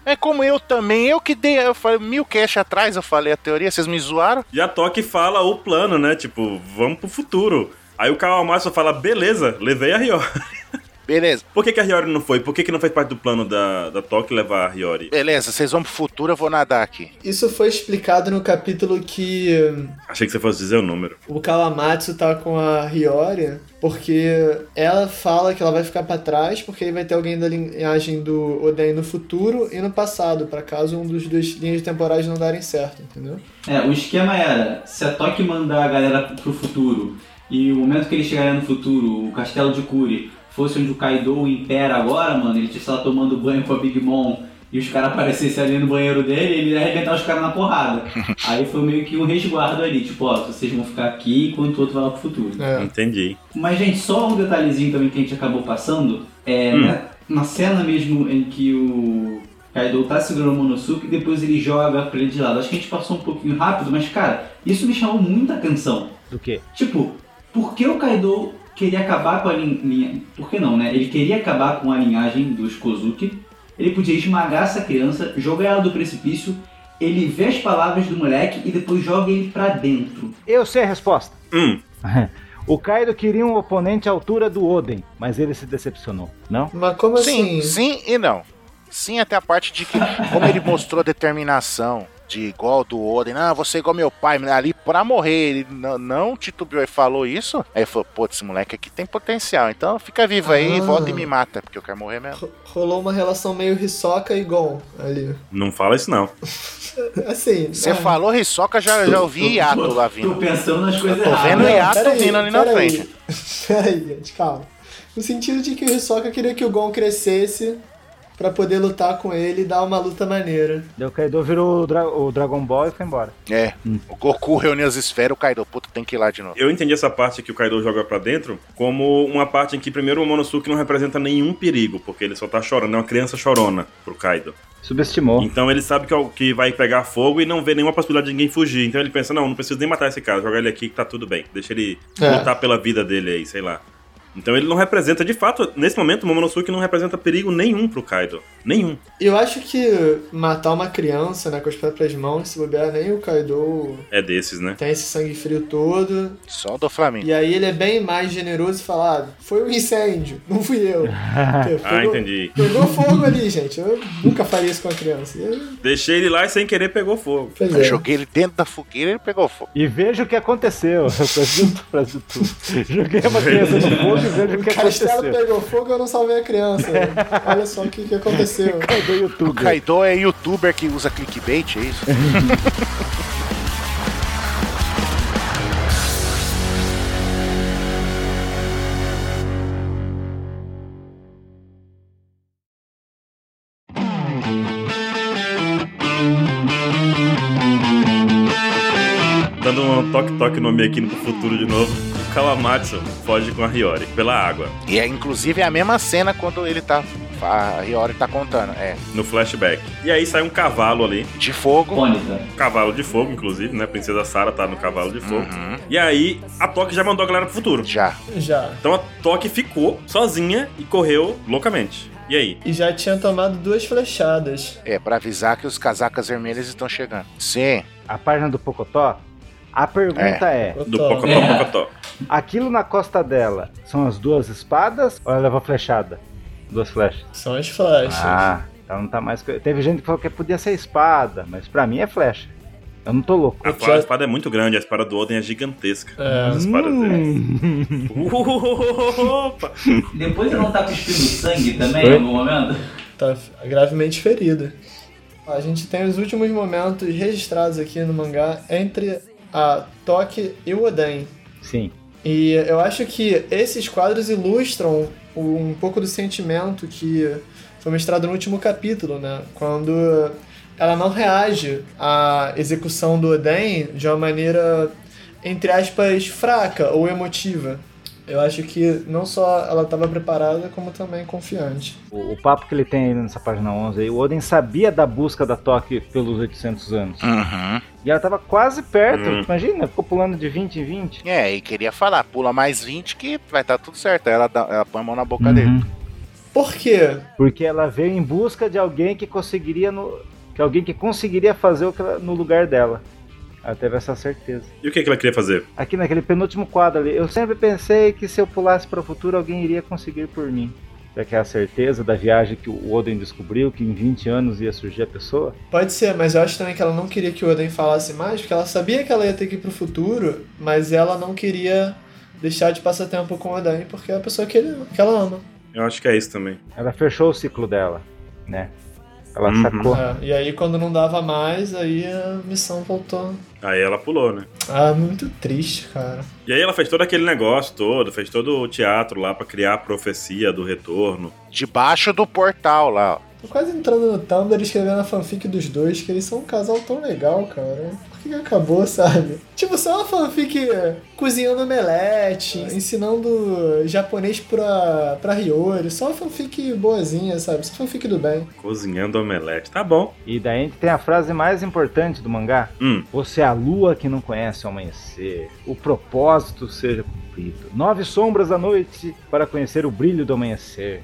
É como eu também. Eu que dei. Eu falei mil cash atrás, eu falei a teoria, vocês me zoaram. E a Toki fala o plano, né? Tipo, vamos pro futuro. Aí o Kawamatsu fala, beleza, levei a Hiyori. Beleza, Por que, que a Hiyori não foi? Por que, que não fez parte do plano da, da Toki levar a Hiyori? beleza, vocês vão pro futuro, eu vou nadar aqui. Isso foi explicado no capítulo que hum, Achei que você fosse dizer o número. o Kawamatsu tá com a Hiyori, porque ela fala que ela vai ficar pra trás, porque aí vai ter alguém da linhagem do Oden no futuro e no passado, pra caso um dos dois linhas temporais não darem certo, entendeu? É, o esquema era, se a Toque mandar a galera pro futuro e o momento que ele chegaria no futuro, o castelo de Kuri, fosse onde o Kaido impera agora, mano, ele estivesse lá tomando banho com a Big Mom e os caras aparecessem ali no banheiro dele, ele ia arrebentar os caras na porrada. Aí foi meio que um resguardo ali, tipo, ó, vocês vão ficar aqui enquanto o outro vai lá pro futuro. É. Entendi. Mas, gente, só um detalhezinho também que a gente acabou passando. É, Hum. né, na cena mesmo em que o Kaido tá segurando o Monosuke e depois ele joga pra ele de lado. Acho que a gente passou um pouquinho rápido, mas, cara, isso me chamou muita atenção. Do quê? Tipo, por que o Kaido queria acabar com a lin- linha... Por que não, né? Ele queria acabar com a linhagem dos Kozuki. Ele podia esmagar essa criança, jogar ela do precipício ele vê as palavras do moleque e depois joga ele pra dentro. Eu sei a resposta. Hum, O Kaido queria um oponente à altura do Oden, mas ele se decepcionou, não? Mas como Sim, assim? sim e não. Sim, até a parte de que, como ele mostrou determinação de igual do Oden, ah, você é igual meu pai, ali pra morrer, ele não, não titubeou e falou isso. Aí ele falou, pô, esse moleque aqui tem potencial, então fica vivo aí, Ah. volta e me mata, porque eu quero morrer mesmo. Ro- Rolou uma relação meio Hisoka e Gon ali. não fala isso não. Assim. Você ah, falou Hisoka, já, já ouvi hiato lá Tô vindo. pensando nas coisas Tô erradas. vendo não, hiato peraí, vindo ali na frente. Peraí, gente, calma. No sentido de que o Hisoka queria que o Gon crescesse pra poder lutar com ele e dar uma luta maneira. Daí o Kaido virou o, Dra- o Dragon Ball e foi embora. É, o Goku reuniu as esferas, o Kaido, puta, tem que ir lá de novo. Eu entendi essa parte que o Kaido joga pra dentro como uma parte em que, primeiro, o Monosuke não representa nenhum perigo, porque ele só tá chorando, é uma criança chorona pro Kaido. Subestimou. Então ele sabe que, é o- que vai pegar fogo e não vê nenhuma possibilidade de ninguém fugir. Então ele pensa, não, não preciso nem matar esse cara, jogar ele aqui que tá tudo bem. Deixa ele É. lutar pela vida dele aí, sei lá. Então ele não representa, de fato, nesse momento, o Momonosuke não representa perigo nenhum pro Kaido. Nenhum. Eu acho que matar uma criança, né, com as próprias mãos, se bobear, nem o Kaido É desses, né? tem esse sangue frio todo. Só do Flamengo. E aí ele é bem mais generoso e fala, ah, foi um incêndio, não fui eu. Pegou- Ah, entendi. Pegou fogo ali, gente. Eu nunca faria isso com a criança. Deixei ele lá e sem querer pegou fogo. É. joguei ele dentro da fogueira e ele pegou fogo. E veja o que aconteceu. Brasil, Brasil tudo. Joguei uma criança no fogo e veja o que O castelo aconteceu. pegou fogo eu não salvei a criança. Olha só o que, que aconteceu. Kaido O youtuber. Kaido é youtuber que usa clickbait, é isso? Dando um toque-toque no aqui pro futuro de novo. Kawamatsu foge com a Hiyori pela água, E é inclusive é a mesma cena quando ele tá. A Hiyori tá contando. É. no flashback. E aí sai um cavalo ali, De fogo. Mônica. cavalo de fogo, inclusive, né? A princesa Sarah tá no cavalo de fogo. Uhum. E aí a Toque já mandou a galera pro futuro. Já. Já. Então a Toque ficou sozinha e correu loucamente. E aí? E já tinha tomado duas flechadas. É, pra avisar que os casacas vermelhas estão chegando. Sim. A página do Pocotó. A pergunta é. Do Tô. Pocotó É. Pocotó. Aquilo na costa dela são as duas espadas ou ela leva flechada? Duas flechas. São as flechas. Ah, então não tá mais. Teve gente que falou que podia ser espada, mas pra mim é flecha. Eu não tô louco. A, a espada é muito grande, a espada do Oden é gigantesca. É. As espadas. Hum. Opa! Depois ele não tá cuspindo sangue também em algum momento? Tá gravemente ferida. A gente tem os últimos momentos registrados aqui no mangá entre a Toque e o Oden. Sim. E eu acho que esses quadros ilustram um pouco do sentimento que foi mostrado no último capítulo, né? Quando ela não reage à execução do Oden de uma maneira, entre aspas, fraca ou emotiva. Eu acho que não só ela estava preparada, como também confiante. O, o papo que ele tem aí nessa página 11 aí, o Oden sabia da busca da Toque pelos 800 anos. Uhum. E ela tava quase perto. Hum. Imagina, ficou pulando de 20 em 20. É, e queria falar, pula mais 20 que vai estar tudo certo. Aí ela, dá, ela põe a mão na boca Uhum. dele. Por quê? Porque ela veio em busca de alguém que conseguiria no, que alguém que conseguiria fazer o que ela- no lugar dela. Ela teve essa certeza. E o que, que ela queria fazer? Aqui naquele penúltimo quadro ali, eu sempre pensei que se eu pulasse para o futuro alguém iria conseguir por mim. Já que é a certeza da viagem que o Oden descobriu que em 20 anos ia surgir a pessoa. Pode ser, mas eu acho também que ela não queria que o Oden falasse mais, porque ela sabia que ela ia ter que ir pro futuro, mas ela não queria deixar de passar tempo com o Oden, porque é a pessoa que, ele, que ela ama. Eu acho que é isso também. Ela fechou o ciclo dela, né? Ela Uhum. sacou. É, e aí quando não dava mais, aí a missão voltou. Aí ela pulou, né? Ah, muito triste, cara. E aí ela fez todo aquele negócio todo, fez todo o teatro lá pra criar a profecia do retorno. Debaixo do portal lá, ó. Tô quase entrando no Tumblr e escrevendo a fanfic dos dois, que eles são um casal tão legal, cara. Que, acabou, sabe? Tipo, só uma fanfic cozinhando omelete, ensinando japonês pra, pra Hiyori. Só uma fanfic boazinha, sabe? Só fanfic do bem. Cozinhando omelete. Tá bom. E daí a gente tem a frase mais importante do mangá. Hum. Você é a lua que não conhece o amanhecer. O propósito seja cumprido. Nove sombras à noite para conhecer o brilho do amanhecer.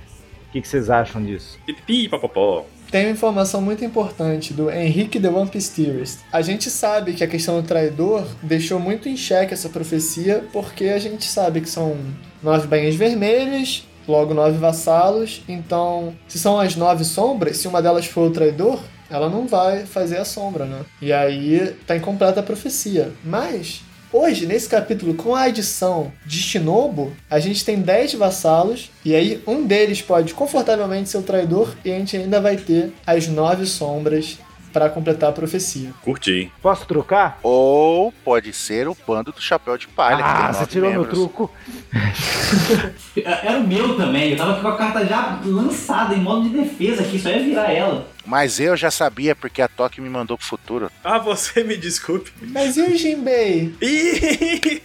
O que, vocês acham disso? Pipi, papapó. Tem uma informação muito importante do Henrique The Piece Theorist. A gente sabe que a questão do traidor deixou muito em xeque essa profecia, porque a gente sabe que são nove bainhas vermelhas, logo nove vassalos. Então, se são as nove sombras, se uma delas for o traidor, ela não vai fazer a sombra, né? E aí tá incompleta a profecia. Mas Hoje, nesse capítulo, com a adição de Shinobu, a gente tem 10 vassalos, e aí um deles pode confortavelmente ser o traidor, e a gente ainda vai ter as 9 sombras para completar a profecia. Curti. Posso trocar? Ou pode ser o bando do chapéu de palha. Ah, você nove tirou meu membros. truco. Era o meu também, eu tava com a carta já lançada em modo de defesa aqui, só ia virar ela. Mas eu já sabia porque a Toque me mandou pro futuro. Ah, você me desculpe. Mas e o Jinbei? Ih,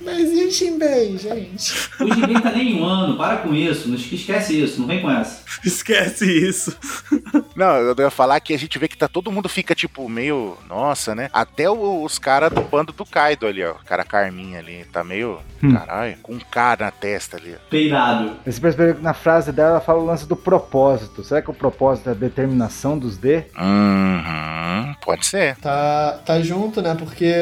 Mas e o Jinbei, gente? O Jinbei tá nem um ano, para com isso, esquece isso, não vem com essa. Esquece isso. Não, eu ia falar que a gente vê que tá todo mundo fica tipo meio. Nossa, né? Até o- os caras do bando do Kaido ali, ó. O cara Carminha ali. Tá meio. Hum. Caralho. Com um K na testa ali. ó. Peidado. Você percebeu que na frase dela ela fala o lance do propósito. Será que o propósito é a determinação dos D? Uhum, pode ser. Tá, tá junto, né? Porque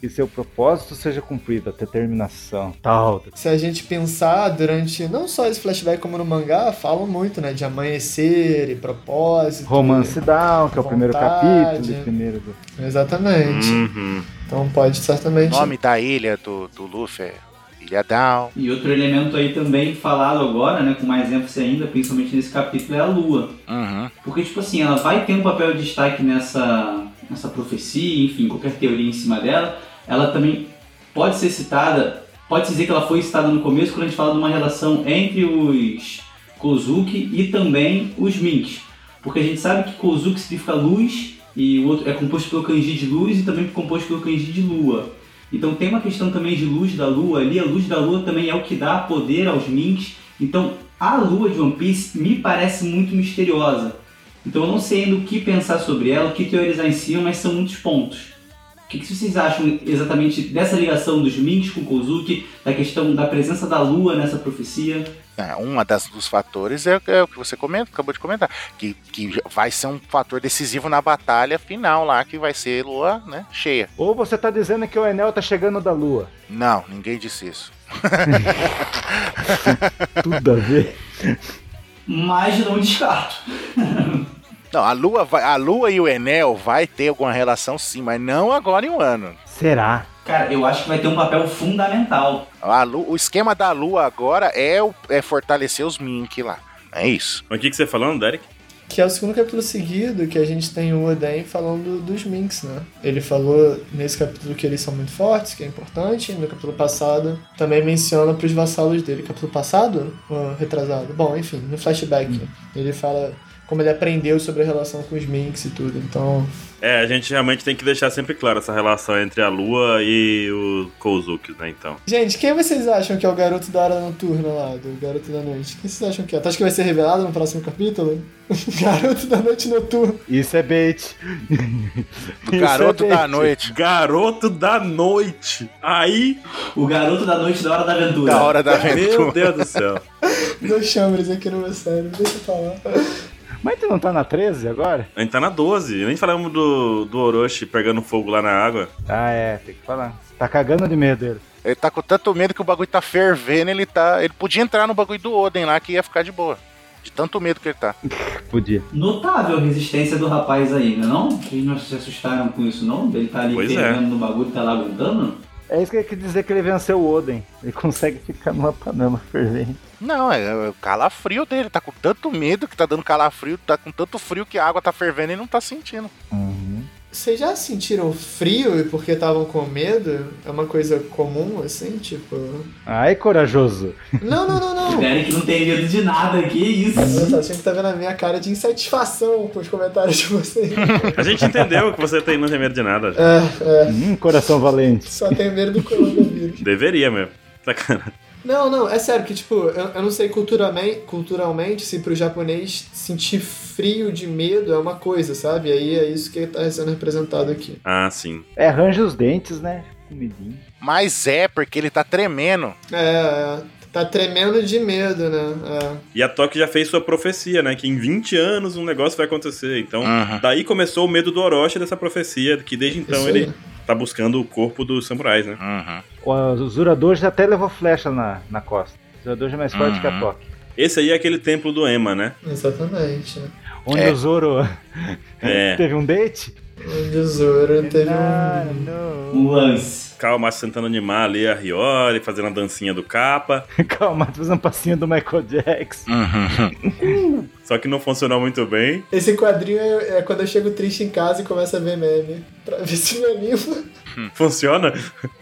Que seu propósito seja cumprido, a determinação. Tal. se a gente pensar durante não só esse flashback como no mangá, falam muito, né? De amanhecer e propósito. Romance Down, que é o primeiro capítulo. e Primeiro do... Exatamente. Uhum. Então pode O certamente. nome da ilha do, do Luffy é Ilha Down. E outro elemento aí também falado agora, né, com mais ênfase ainda, principalmente nesse capítulo, é a lua. Uhum. Porque, tipo assim, ela vai ter um papel de destaque nessa, nessa profecia, enfim, qualquer teoria em cima dela. Ela também pode ser citada, pode dizer que ela foi citada no começo quando a gente fala de uma relação entre os Kozuki e também os Minks. Porque a gente sabe que Kozuki significa luz e o outro é composto pelo kanji de luz e também composto pelo kanji de lua. Então tem uma questão também de luz da lua ali, a luz da lua também é o que dá poder aos Minks. Então a lua de One Piece me parece muito misteriosa. Então eu não sei ainda o que pensar sobre ela, o que teorizar em cima, mas são muitos pontos. O que, que vocês acham exatamente dessa ligação dos Minks com Kozuki, da questão da presença da lua nessa profecia? É, uma das, dos fatores é, é o que você comenta, acabou de comentar, que, que vai ser um fator decisivo na batalha final lá, que vai ser lua né, cheia. Ou você tá dizendo que o Enel tá chegando da lua. Não, ninguém disse isso. Tudo a ver. Mas não descarto. Não, a lua, vai, a lua e o Enel vai ter alguma relação sim, mas não agora em um ano. Será? Cara, eu acho que vai ter um papel fundamental. A lu- o esquema da lua agora é, o- é fortalecer os Mink lá. É isso. Mas o que, que você falando, Derek? Que é o segundo capítulo seguido que a gente tem o Oden falando dos Minks, né? Ele falou nesse capítulo que eles são muito fortes, que é importante. No capítulo passado também menciona pros vassalos dele. Capítulo passado? Ou retrasado? Bom, enfim, no flashback. Ele fala como ele aprendeu sobre a relação com os Minks e tudo. Então, É, a gente realmente tem que deixar sempre claro essa relação entre a Lua e o Kozuki, né, então. gente, quem vocês acham que é o garoto da hora noturna lá, do garoto da noite? Quem vocês acham que é? Tu acha que vai ser revelado no próximo capítulo? garoto da noite noturna. Isso é bait. Garoto é da bait. noite. Garoto da noite! Aí, O garoto da noite da hora da aventura. Da hora da meu aventura. Deus do céu. Dois chambres aqui no meu cérebro, deixa eu falar. Mas tu não tá na 13 agora? A gente tá na 12, nem falamos do, do Orochi pegando fogo lá na água. Ah, é, tem que falar. Tá cagando de medo dele. Ele tá com tanto medo que o bagulho tá fervendo, ele tá. Ele podia entrar no bagulho do Oden lá que ia ficar de boa. De tanto medo que ele tá. Podia. Notável a resistência do rapaz aí, né não? Vocês não se assustaram com isso não? Ele tá ali Pois é. fervendo no bagulho, tá lá aguentando? É isso que eu queria dizer que ele venceu o Oden. Ele consegue ficar numa panama fervendo. Não, é, é o calafrio dele. Tá com tanto medo que tá dando calafrio, tá com tanto frio que a água tá fervendo e não tá sentindo. Uhum. Vocês já sentiram frio e porque estavam com medo? É uma coisa comum, assim, tipo. Ai, corajoso. Não, não, não, não. Derek não tem medo de nada, que isso? Nossa, a gente tá vendo a minha cara de insatisfação com os comentários de vocês. A gente entendeu que você tem, não tem medo de nada. já. É, é. Hum, coração valente. Só tenho medo do coronavírus. Deveria mesmo. Sacanagem. Não, não, é sério que, tipo, eu, eu não sei culturalmente, culturalmente se pro japonês sentir frio de medo é uma coisa, sabe? Aí é isso que tá sendo representado aqui. Ah, sim. É, arranja os dentes, né? Com medinho. Mas é porque ele tá tremendo. É, é. Tá tremendo de medo, né? E a Toque já fez sua profecia, né? Que em 20 anos um negócio vai acontecer. Então, Uhum. daí começou o medo do Orochi dessa profecia, que desde então Isso ele aí. Tá buscando o corpo dos samurais, né? Uhum. O Zurador até levou flecha na, na costa. O Zurador é mais forte Uhum. que a Toque. Esse aí é aquele templo do Ema, né? Exatamente. Onde É. o Zoro É. teve um date? Onde o Zoro teve Ah, um... não. Um lance. Calma tentando animar ali a Hiyori, fazendo a dancinha do capa. Calma, fazendo um passinho do Michael Jackson. Uhum. Só que não funcionou muito bem. Esse quadrinho é, é quando eu chego triste em casa e começo a ver meme. Pra ver se me anima. Funciona?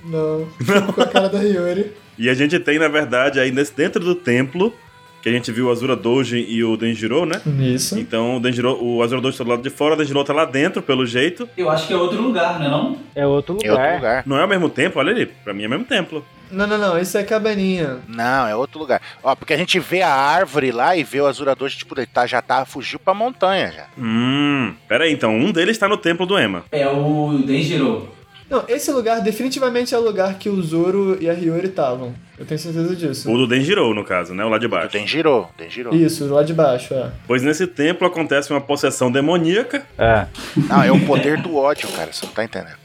Não. Fico com a cara da Hiyori. E a gente tem, na verdade, aí nesse, dentro do templo, que a gente viu o Azura Doujin e o Denjiro, né? Isso. Então o, Denjiro, o Azura Doujin tá do lado de fora, o Denjiro tá lá dentro, pelo jeito. Eu acho que é outro lugar, né não? É outro É lugar. outro lugar. Não é o mesmo templo, olha ali. Pra mim é o mesmo templo. Não, não, não. Isso é cabaninha. Não, é outro lugar. Ó, porque a gente vê a árvore lá e vê o azurador, tipo, ele tá, já tá, fugiu pra montanha já. Hum. Pera aí, então um deles tá no templo do Ema. É o Denjiro. Não, esse lugar definitivamente é o lugar que o Zoro e a Hiyori estavam. Eu tenho certeza disso. O do Denjiro, no caso, né? O lá de O baixo. Denjiro, Denjiro. Isso, lá de baixo, é. Pois nesse templo acontece uma possessão demoníaca É. Não, é o poder do ódio, cara, você não tá entendendo.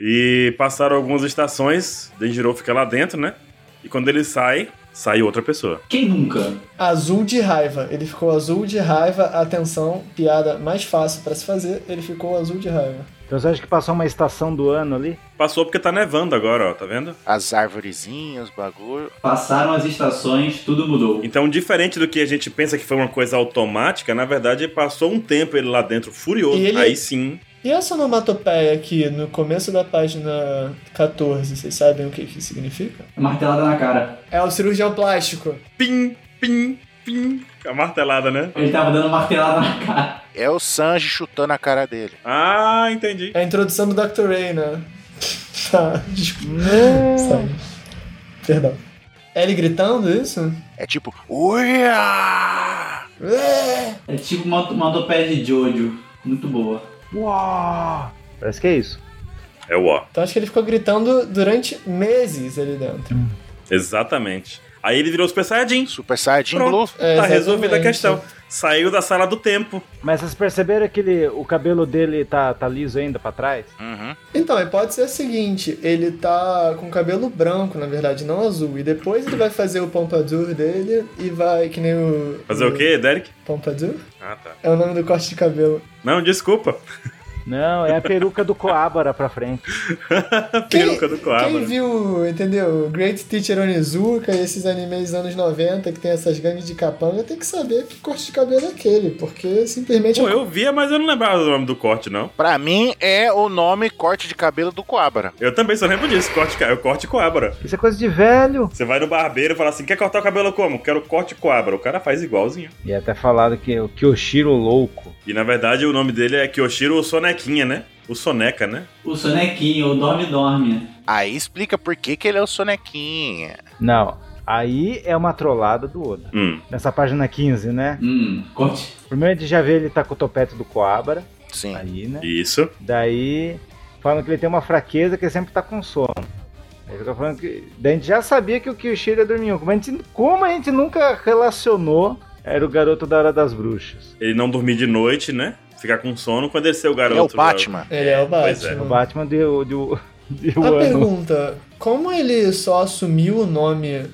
e passaram algumas estações, Denjiro fica lá dentro, né? E quando ele sai, sai outra pessoa. Quem nunca? Azul de raiva. Ele ficou azul de raiva. Atenção, piada mais fácil pra se fazer. Ele ficou azul de raiva. Então você acha que passou uma estação do ano ali? Passou porque tá nevando agora, ó, tá vendo? As arvorezinhas, os bagulho. Passaram as estações, tudo mudou. Então, diferente do que a gente pensa que foi uma coisa automática, na verdade passou um tempo ele lá dentro furioso. Ele- Aí sim. E essa onomatopeia aqui no começo da página 14, vocês sabem o que, que significa? Martelada na cara. É o cirurgião plástico. Pim, pim, pim. A martelada, né? Ele tava dando martelada na cara. É o Sanji chutando a cara dele. Ah, entendi. É a introdução do Dr. Ray, né? Tá, desculpa. Sai. Perdão. É ele gritando isso? É tipo, uia! É. É tipo uma, uma topé de Jojo. Muito boa. Uau! Parece que é isso. É o ó. Então acho que ele ficou gritando durante meses ali dentro. Exatamente. Aí ele virou Super Saiyajin. Super Saiyajin Pronto. Blue. É, tá resolvida a questão. Saiu da sala do tempo. Mas vocês perceberam que ele, o cabelo dele tá, tá liso ainda pra trás? Uhum. Então, a hipótese é a seguinte: ele tá com cabelo branco, na verdade, não azul. E depois ele vai fazer o pompadour dele e vai, que nem o. Fazer o quê, Derek? Pompadour? Ah, tá. É o nome do corte de cabelo. Não, desculpa. Não, é a peruca do Coabra pra frente. A peruca do Quem Coabra. viu, entendeu? Great Teacher Onizuka e esses animes dos anos 90 que tem essas gangues de capanga tem que saber que corte de cabelo é aquele, porque simplesmente. Pô, eu via, mas eu não lembrava do nome do corte, não. Pra mim é o nome corte de cabelo do Coabra. Eu também só lembro disso. Corte, eu corte Coabra. Isso é coisa de velho. Você vai no barbeiro e fala assim: quer cortar o cabelo como? Quero corte Coabra. O cara faz igualzinho. E é até falado que o Kyoshiro louco. E na verdade o nome dele é Kyoshiro Sonequinha, né? O Soneca, né? O Sonequinho, o Dorme Dorme. Aí explica por que, que ele é o Sonequinha. Não, aí é uma trollada do Oda. Hum. Nessa página 15, né? Hum, corte. Primeiro a gente já vê ele tá com o topete do Coabra. Sim. Aí, né? Isso. Daí falam que ele tem uma fraqueza que ele sempre tá com sono. Aí fica falando que. Daí a gente já sabia que o Kyoshiro é dormiu. Como a gente, como a gente nunca relacionou, era o garoto da Hora das Bruxas. Ele não dormir de noite, né? Ficar com sono quando ele ser o garoto. É o Batman. Ele é o Pois é. Batman. O Batman deu, deu, deu A ano. pergunta: como ele só assumiu o nome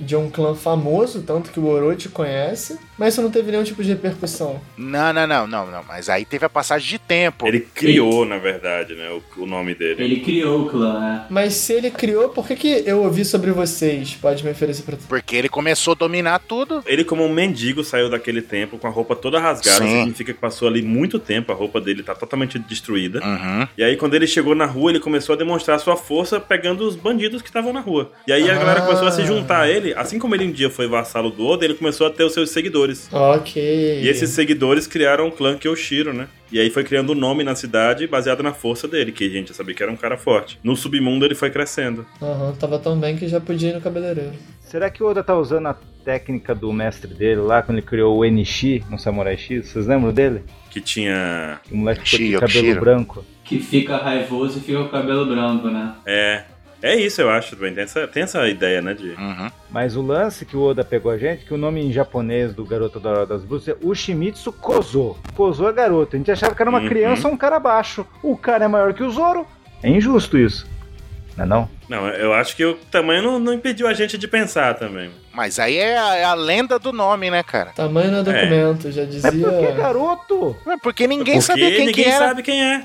de um clã famoso, tanto que o Orochi conhece, mas isso não teve nenhum tipo de repercussão? Não, não, não, não, não. Mas aí teve a passagem de tempo. Ele criou, na verdade, né? O, o nome dele. Ele criou o clã, né? Mas se ele criou, por que, que eu ouvi sobre vocês? Pode me oferecer pra Porque ele começou a dominar tudo. Ele, como um mendigo, saiu daquele templo com a roupa toda rasgada. Sim. Significa que passou ali muito tempo, a roupa dele tá totalmente destruída. Uhum. E aí, quando ele chegou na rua, ele começou a demonstrar sua força pegando os bandidos que estavam na rua. E aí a Ah. galera começou a se juntar a ele. Assim como ele um dia foi vassalo do Oda, ele começou a ter os seus seguidores. Ok. E esses seguidores criaram o clã Kyoshiro, né? E aí foi criando um nome na cidade baseado na força dele, que a gente já sabia que era um cara forte. No submundo ele foi crescendo. Aham, tava tão bem que já podia ir no cabeleireiro. Será que o Oda tá usando a técnica do mestre dele lá, quando ele criou o Enishi no Samurai X? Vocês lembram dele? Que tinha. O moleque cabelo branco. Que fica raivoso e fica com o cabelo branco, né? É. É isso, eu acho também. Tem essa, tem essa ideia, né? De... Uhum. Mas o lance que o Oda pegou a gente, que o nome em japonês do garoto da Hora das Bruxas é Ushimitsu Kozo. Kozo é garoto. A gente achava que era uma Uhum. criança ou um cara baixo. O cara é maior que o Zoro. É injusto isso. Não é não? Não, eu acho que o tamanho não, não impediu a gente de pensar também. Mas aí é a, é a lenda do nome, né, cara? Tamanho no documento, já dizia. É porque garoto. É Porque ninguém Porque sabia quem ninguém que era. sabe quem é.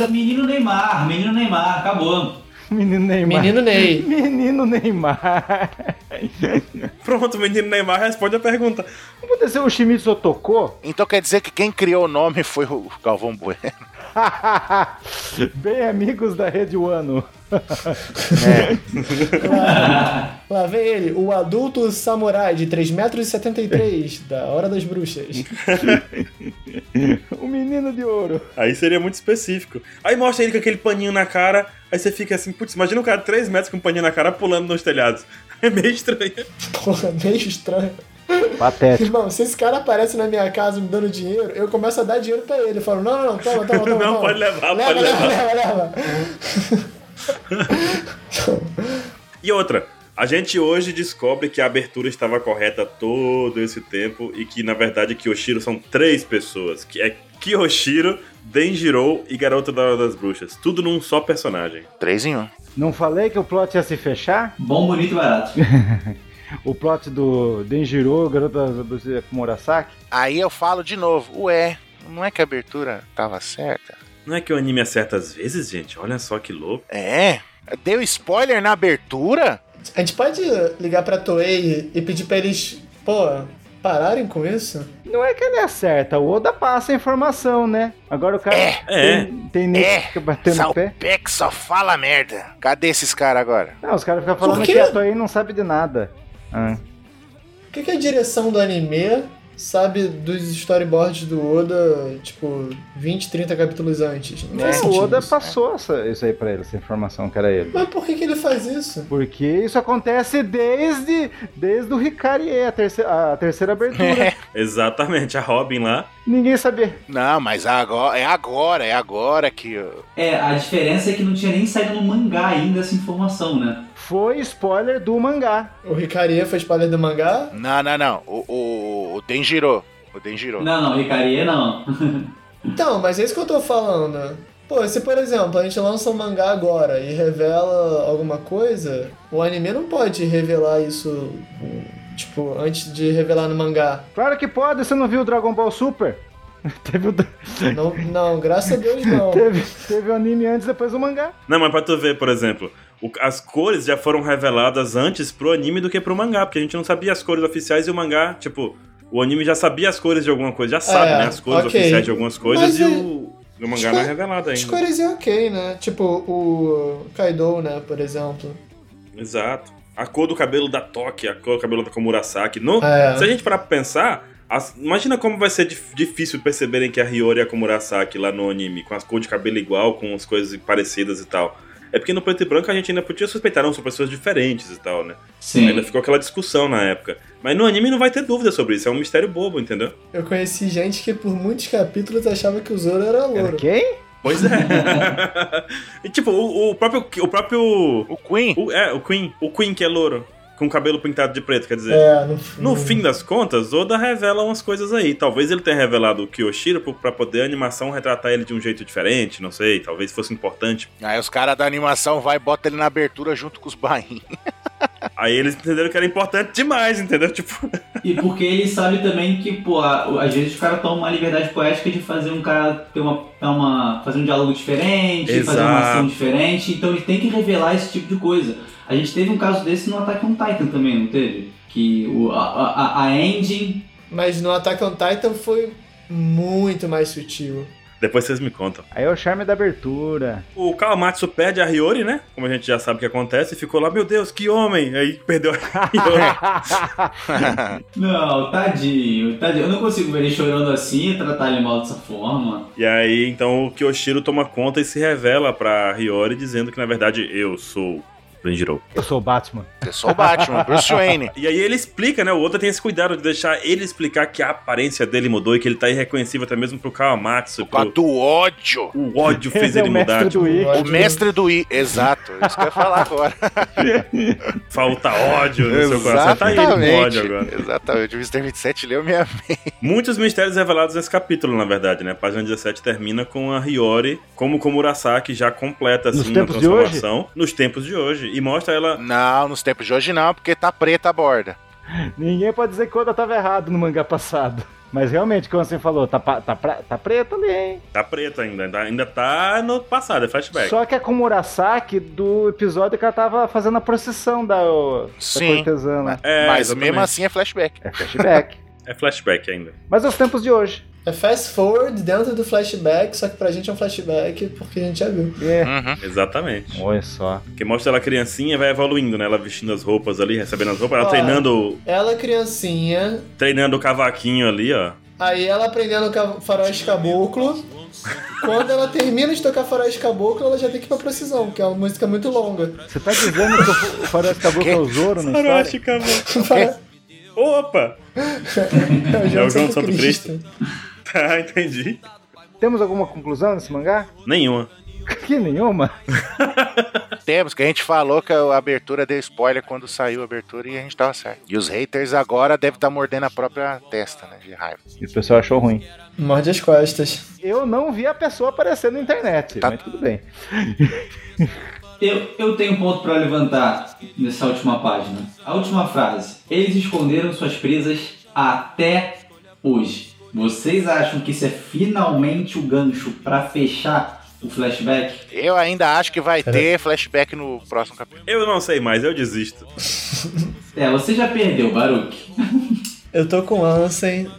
Ah, menino Neymar, menino Neymar, acabou. Menino Neymar. Menino Ney. Menino Neymar. Pronto, o menino Neymar responde a pergunta. Ser o Shimizu Otoko? Então quer dizer que quem criou o nome foi o Galvão Bueno. Bem amigos da Rede Wano. Lá, lá vem ele, o adulto samurai de 3,73 metros da Hora das Bruxas. O menino de ouro. Aí seria muito específico. Aí mostra ele com aquele paninho na cara, aí você fica assim, putz, imagina um cara de 3 metros com um paninho na cara pulando nos telhados. É meio estranho. Porra, meio estranho. Patético. Irmão, se esse cara aparece na minha casa me dando dinheiro, eu começo a dar dinheiro pra ele. Eu falo, não, não, não, toma, toma, toma. Não, toma. pode levar, leva, pode leva, levar. leva, leva. E outra, a gente hoje descobre que a abertura estava correta todo esse tempo e que, na verdade, Kyoshiro são três pessoas, que é Kyoshiro, Denjiro e Garota da Hora das Bruxas. Tudo num só personagem. Três em um. Não falei que o plot ia se fechar? Bom, bonito e barato. O plot do Denjiro, Bruxas com Murasaki? Aí eu falo de novo, ué, não é que a abertura tava certa? Não é que o anime acerta às vezes, gente? Olha só que louco. É? Deu spoiler na abertura? A gente pode ligar pra Toei e pedir pra eles, pô, pararem com isso? Não é que ele acerta, o Oda passa a informação, né? Agora o cara É, é. tem, tem nego É, que fica batendo no pé. Salpec só fala merda. Cadê esses caras agora? Não, os caras ficam falando que a Toei não sabe de nada. Ah. O que, que a direção do anime sabe dos storyboards do Oda, tipo, 20, 30 capítulos antes? Não É, o Oda isso. passou essa, isso aí pra ele, essa informação que era ele. Mas por que, que ele faz isso? Porque isso acontece desde, desde o Hikarie, a terceira, a terceira abertura. É. Exatamente, a Robin lá. Ninguém sabia. Não, mas agora, é agora, é agora que. É, a diferença é que não tinha nem saído no mangá ainda essa informação, né? Foi spoiler do mangá. O Hikarie foi spoiler do mangá? Não, não, não. O, o, o Denjiro. O Denjiro. Não, não, Ricaria não. Então, mas é isso que eu tô falando. Pô, se por exemplo a gente lança um mangá agora e revela alguma coisa, o anime não pode revelar isso, tipo, antes de revelar no mangá. Claro que pode, você não viu o Dragon Ball Super? teve, o, Não, não graças a Deus não. teve, teve o anime antes depois do mangá. Não, mas pra tu ver, por exemplo, o- as cores já foram reveladas antes pro anime do que pro mangá, porque a gente não sabia as cores oficiais e o mangá, tipo, o anime já sabia as cores de alguma coisa, já sabe, É, né, as cores ok. oficiais de algumas coisas Mas e é- o, o mangá não é revelado As ainda. cores é ok, né? Tipo, o Kaido, né, por exemplo. Exato. A cor do cabelo da Toki, a cor do cabelo da Komurasaki. No, É. Se a gente parar pra pensar, as- imagina como vai ser dif- difícil perceberem que a Hiyori é a Komurasaki lá no anime, com as cores de cabelo igual, com as coisas parecidas e tal. É porque no preto e branco a gente ainda podia suspeitar, não, são pessoas diferentes e tal, né? Ainda Sim. ficou aquela discussão na época. Mas no anime não vai ter dúvida sobre isso, é um mistério bobo, entendeu? Eu conheci gente que por muitos capítulos achava que o Zoro era Era louro. quem? Pois é. e tipo, o, o próprio. O próprio. O Queen. o- é, o Queen. O Queen que é louro. Com cabelo pintado de preto, quer dizer. É, no, No fim das contas, Oda revela umas coisas aí. Talvez ele tenha revelado o Kyoshiro pra poder a animação retratar ele de um jeito diferente, não sei. Talvez fosse importante. Aí os caras da animação vai e bota ele na abertura junto com os bainhos. Aí eles entenderam que era importante demais, entendeu? Tipo, E porque ele sabe também que, pô, a- às vezes os caras tomam uma liberdade poética de fazer um cara ter uma, ter uma fazer um diálogo diferente, fazer uma Exato. ação diferente, então ele tem que revelar esse tipo de coisa. A gente teve um caso desse no Attack on Titan também, não teve? Que o, a, a, a engine Mas no Attack on Titan foi muito mais sutil. Depois vocês me contam. Aí é o charme da abertura. O Kawamatsu perde a Hiyori, né? Como a gente já sabe o que acontece. E ficou lá, meu Deus, que homem! Aí perdeu a Hiyori. Não, tadinho, tadinho. Eu não consigo ver ele chorando assim e tratar ele mal dessa forma. e aí, então, o Kyoshiro toma conta e se revela pra Hiyori, dizendo que, na verdade, eu sou Eu sou o Batman. Eu sou o Batman, Bruce Wayne. E aí ele explica, né? O Oda tem esse cuidado de deixar ele explicar que a aparência dele mudou e que ele tá irreconhecível até mesmo pro Kawamatsu. Por causa Pro... do ódio. O ódio fez é ele o mudar. mestre Tipo, do I. O mestre do I. Exato, isso que eu ia falar agora. falta ódio no seu coração. Tá aí ele com ódio agora. Exatamente. O Mr. 27 leu minha mente. Muitos mistérios revelados nesse capítulo, na verdade, né? A página 17 termina com a Hiyori como Komurasaki já completa, assim, hoje? transformação. Nos tempos de hoje. E mostra ela Não, nos tempos de hoje não, porque tá preta a borda. Ninguém pode dizer que o Oda tava errado no mangá passado. Mas realmente, como você falou, tá, tá, tá preto ali, hein? Tá preta ainda, ainda- ainda tá no passado, é flashback. Só que é com o Murasaki do episódio que ela tava fazendo a procissão da, da Sim. cortesana. É, Mas exatamente. mesmo assim é flashback. É flashback. É flashback ainda. Mas é os tempos de hoje. É fast forward dentro do flashback, só que pra gente é um flashback porque a gente já viu. É. Uhum. Exatamente. Olha só. Que mostra ela criancinha e vai evoluindo, né? Ela vestindo as roupas ali, recebendo as roupas, ela Ó. treinando, Ela criancinha, treinando o cavaquinho ali, ó. aí ela aprendendo ca- faroeste caboclo. Quando ela termina de tocar faroeste caboclo, ela já tem que ir pra precisão, que é uma música muito longa. Você tá dizendo que o Faroeste Caboclo é o Zoro na Faroeste história? caboclo. Opa! É o É o João Santo Santo Cristo. Tá, entendi. Temos alguma conclusão nesse mangá? Nenhuma. Que nenhuma. Temos, que a gente falou que a abertura deu spoiler quando saiu a abertura e a gente tava certo. E os haters agora devem estar mordendo a própria testa, né? De raiva. E o pessoal achou ruim. Morde as costas. Eu não vi a pessoa aparecer na internet, Tá. mas tudo bem. Eu, eu tenho um ponto pra levantar nessa última página. A última frase. Eles esconderam suas presas até hoje. Vocês acham que isso é finalmente o gancho pra fechar o flashback? Eu ainda acho que vai ter flashback no próximo capítulo. Eu não sei mais, eu desisto. É, você já perdeu, Baruch. Eu tô com Ansem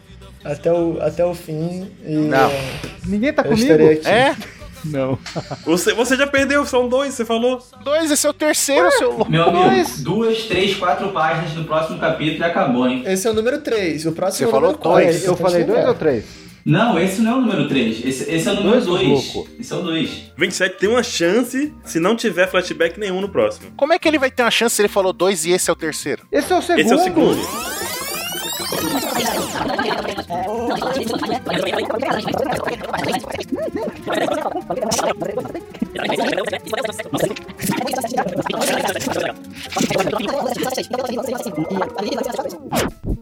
até o, até o fim e Não. é, Ninguém tá comigo? É? Não. Você, você já perdeu, são dois, você falou. Dois, esse é o terceiro, seu louco. Meu amigo, Mas- duas, três, quatro páginas no próximo capítulo e acabou, hein? Esse é o número 3, o próximo Você é o falou número 4. dois. eu falei dois ou três? Não, esse não é o número 3. Esse, esse é o número Dois, 2. louco. Esse é o 2. 27 tem uma chance se não tiver flashback nenhum no próximo. Como é que ele vai ter uma chance se ele falou dois e esse é o terceiro? Esse é o segundo. Esse é o segundo.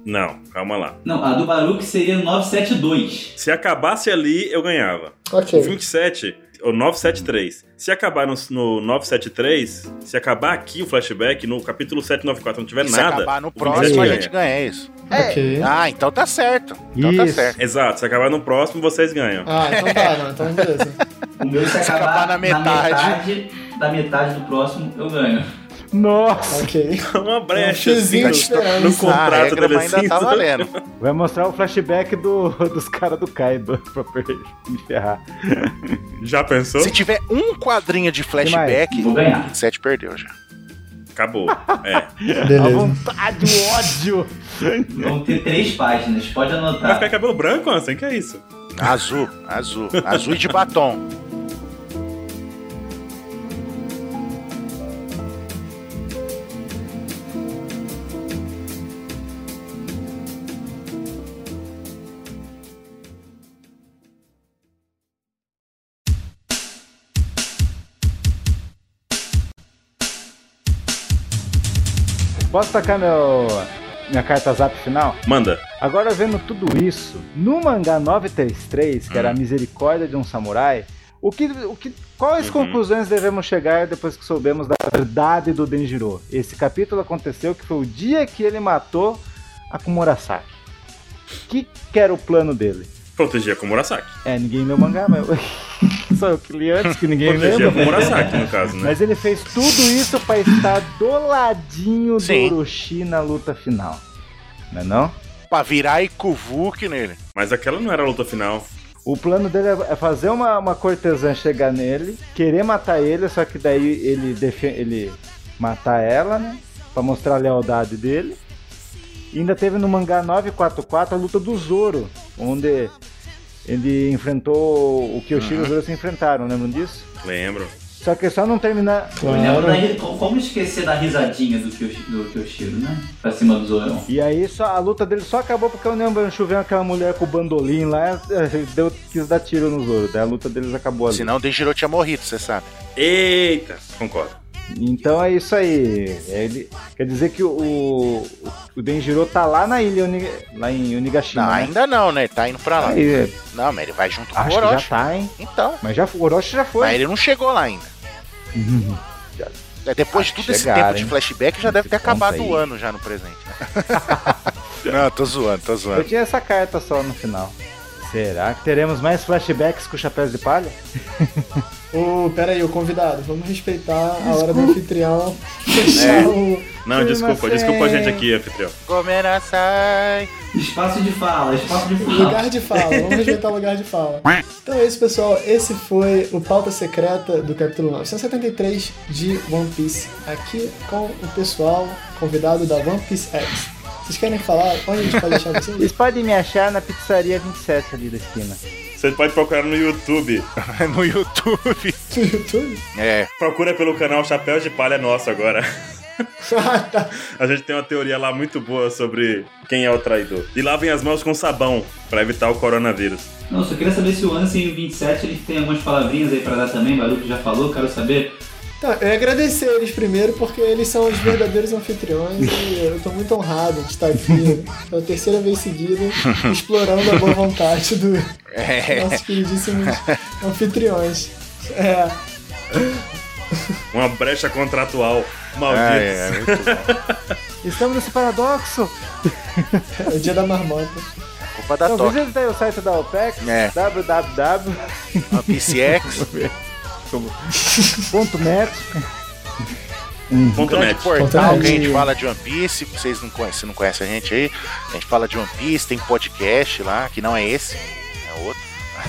Não, calma lá. Não, a do Baruch seria 972. Se acabasse ali, eu ganhava. Ok. 27, ou 973. Se acabar no, no 973, se acabar aqui o flashback, no capítulo 794 não tiver Se nada. acabar no próximo, 27 a gente ganha isso. Ok. Ah, então tá certo. Então tá Isso. certo. Exato, se acabar no próximo, vocês ganham. Ah, então tá, não, então beleza. O meu se Se acabar, acabar na na metade. metade da metade do próximo, eu ganho. Nossa. Ok. Uma brecha Um assim, no, de esperança. no a contrato regra dele ainda assim. tá valendo. Vai mostrar o flashback do, dos caras do Kaido pra me ferrar. Já pensou? Se tiver um quadrinho de flashback, Vou ganhar. 27 perdeu já. Acabou. É. A vontade, o ódio. Vão ter três páginas, pode Vai anotar. ficar cabelo branco, Ansem? Que é isso? Azul, azul. Azul e de batom. Posso tacar meu, minha carta zap final? Manda. Agora vendo tudo isso, no mangá 933, que era a misericórdia de um samurai, o que, o que, quais Uhum. conclusões devemos chegar depois que soubemos da verdade do Denjiro? Esse capítulo aconteceu que foi o dia que ele matou a Kumurasaki. O que, que era o plano dele? Proteger a Komurasaki. É, ninguém leu o mangá, mas só eu que li antes, que ninguém Proteger a lembra. Komurasaki, no caso, né? Mas ele fez tudo isso pra estar do ladinho Sim. do Orochi na luta final. Não é não? Pra virar Ikuvuk nele. Mas aquela não era a luta final. O plano dele é fazer uma, uma cortesã chegar nele, querer matar ele, só que daí ele, ele matar ela, né? Pra mostrar a lealdade dele. E ainda teve no mangá 944 a luta do Zoro, onde ele enfrentou o Kyoshi e o Zoro se enfrentaram, lembram disso? Lembro. Só que só não terminar. Ri- como esquecer da risadinha do Kyoshi- do Kyoshiro, né? Pra cima do Zorão. E aí só, a luta dele só acabou porque o Neombanchu veio aquela mulher com o bandolim lá, eh, deu, quis dar tiro no Zoro. Daí a luta deles acabou ali. Senão o Denjiro tinha morrido, você sabe. Eita, concordo. Então é isso aí. Ele, quer dizer que o, o, o Denjiro tá lá na ilha, lá em Onigashima. Não, né? ainda não, né? Ele tá indo pra lá. Aí, é, Não, mas ele vai junto com o que já Orochi. tá, hein? Então. Mas já, o Orochi já foi. Mas ele não chegou lá ainda. É, Depois de todo esse tempo de hein? flashback, já deve ter acabado aí. o ano já no presente, né? não, tô zoando, tô Eu zoando. tinha essa carta só no final. Será que teremos mais flashbacks com chapéus de palha? Ô, pera aí, o convidado, vamos respeitar a hora do anfitrião. Fechar o. Não, desculpa, desculpa a é- gente aqui, anfitrião. Gomenasai. Espaço de fala, espaço de fala. Lugar de fala, vamos respeitar o lugar de fala. Então é isso, pessoal. Esse foi o Pauta Secreta do capítulo 973 de One Piece. Aqui com o pessoal convidado da One Piece X. Vocês querem falar? Onde a gente pode achar vocês? Vocês podem me achar na pizzaria 27 ali da esquina. Você pode procurar no YouTube. no YouTube. No YouTube? É, Procura pelo canal Chapéu de Palha Nosso agora. Ah, tá. A gente tem uma teoria lá muito boa sobre quem é o traidor. E lavem as mãos com sabão pra evitar o coronavírus. Não, só queria saber se o Ansem 27 ele tem algumas palavrinhas aí pra dar também, Baruch já falou, quero saber. Então, eu ia agradecer eles primeiro, porque eles são os verdadeiros anfitriões e eu tô muito honrado de estar aqui pela terceira vez seguida, explorando a boa vontade dos é. nossos queridíssimos anfitriões. É, Uma brecha contratual. Maldito. Ah, é, muito bom. Estamos nesse paradoxo. é o dia da marmota. Culpa da Então visita aí o site da OPEX, É. A PCX. Ponto grande net. portal Ponto que a gente net. fala de One Piece. Vocês não conhecem, não conhecem a gente aí, a gente fala de One Piece, tem podcast lá, que não é esse, é outro.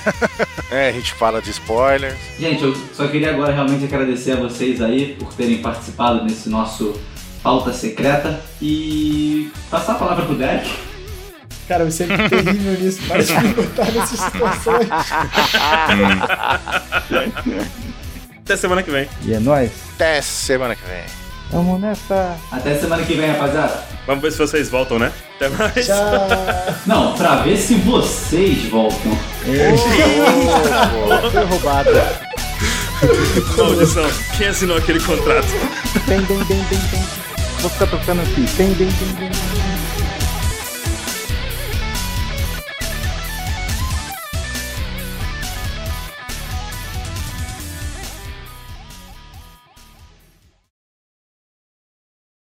é, a gente fala de spoilers. Gente, eu só queria agora realmente agradecer a vocês aí por terem participado nesse nosso pauta secreta e passar a palavra pro Derek. Cara, eu sempre terrível nisso, para de me botar nessas situações. Até semana que vem. E é nóis. Até semana que vem. Vamos nessa. Até semana que vem, rapaziada. Vamos ver se vocês voltam, né? Até mais. Tchau. Não, pra ver se vocês voltam. Foi roubado. Maldição. Quem assinou aquele contrato? Tem, tem, tem, tem, tem. Vou ficar tocando aqui. Tem, tem, tem, tem.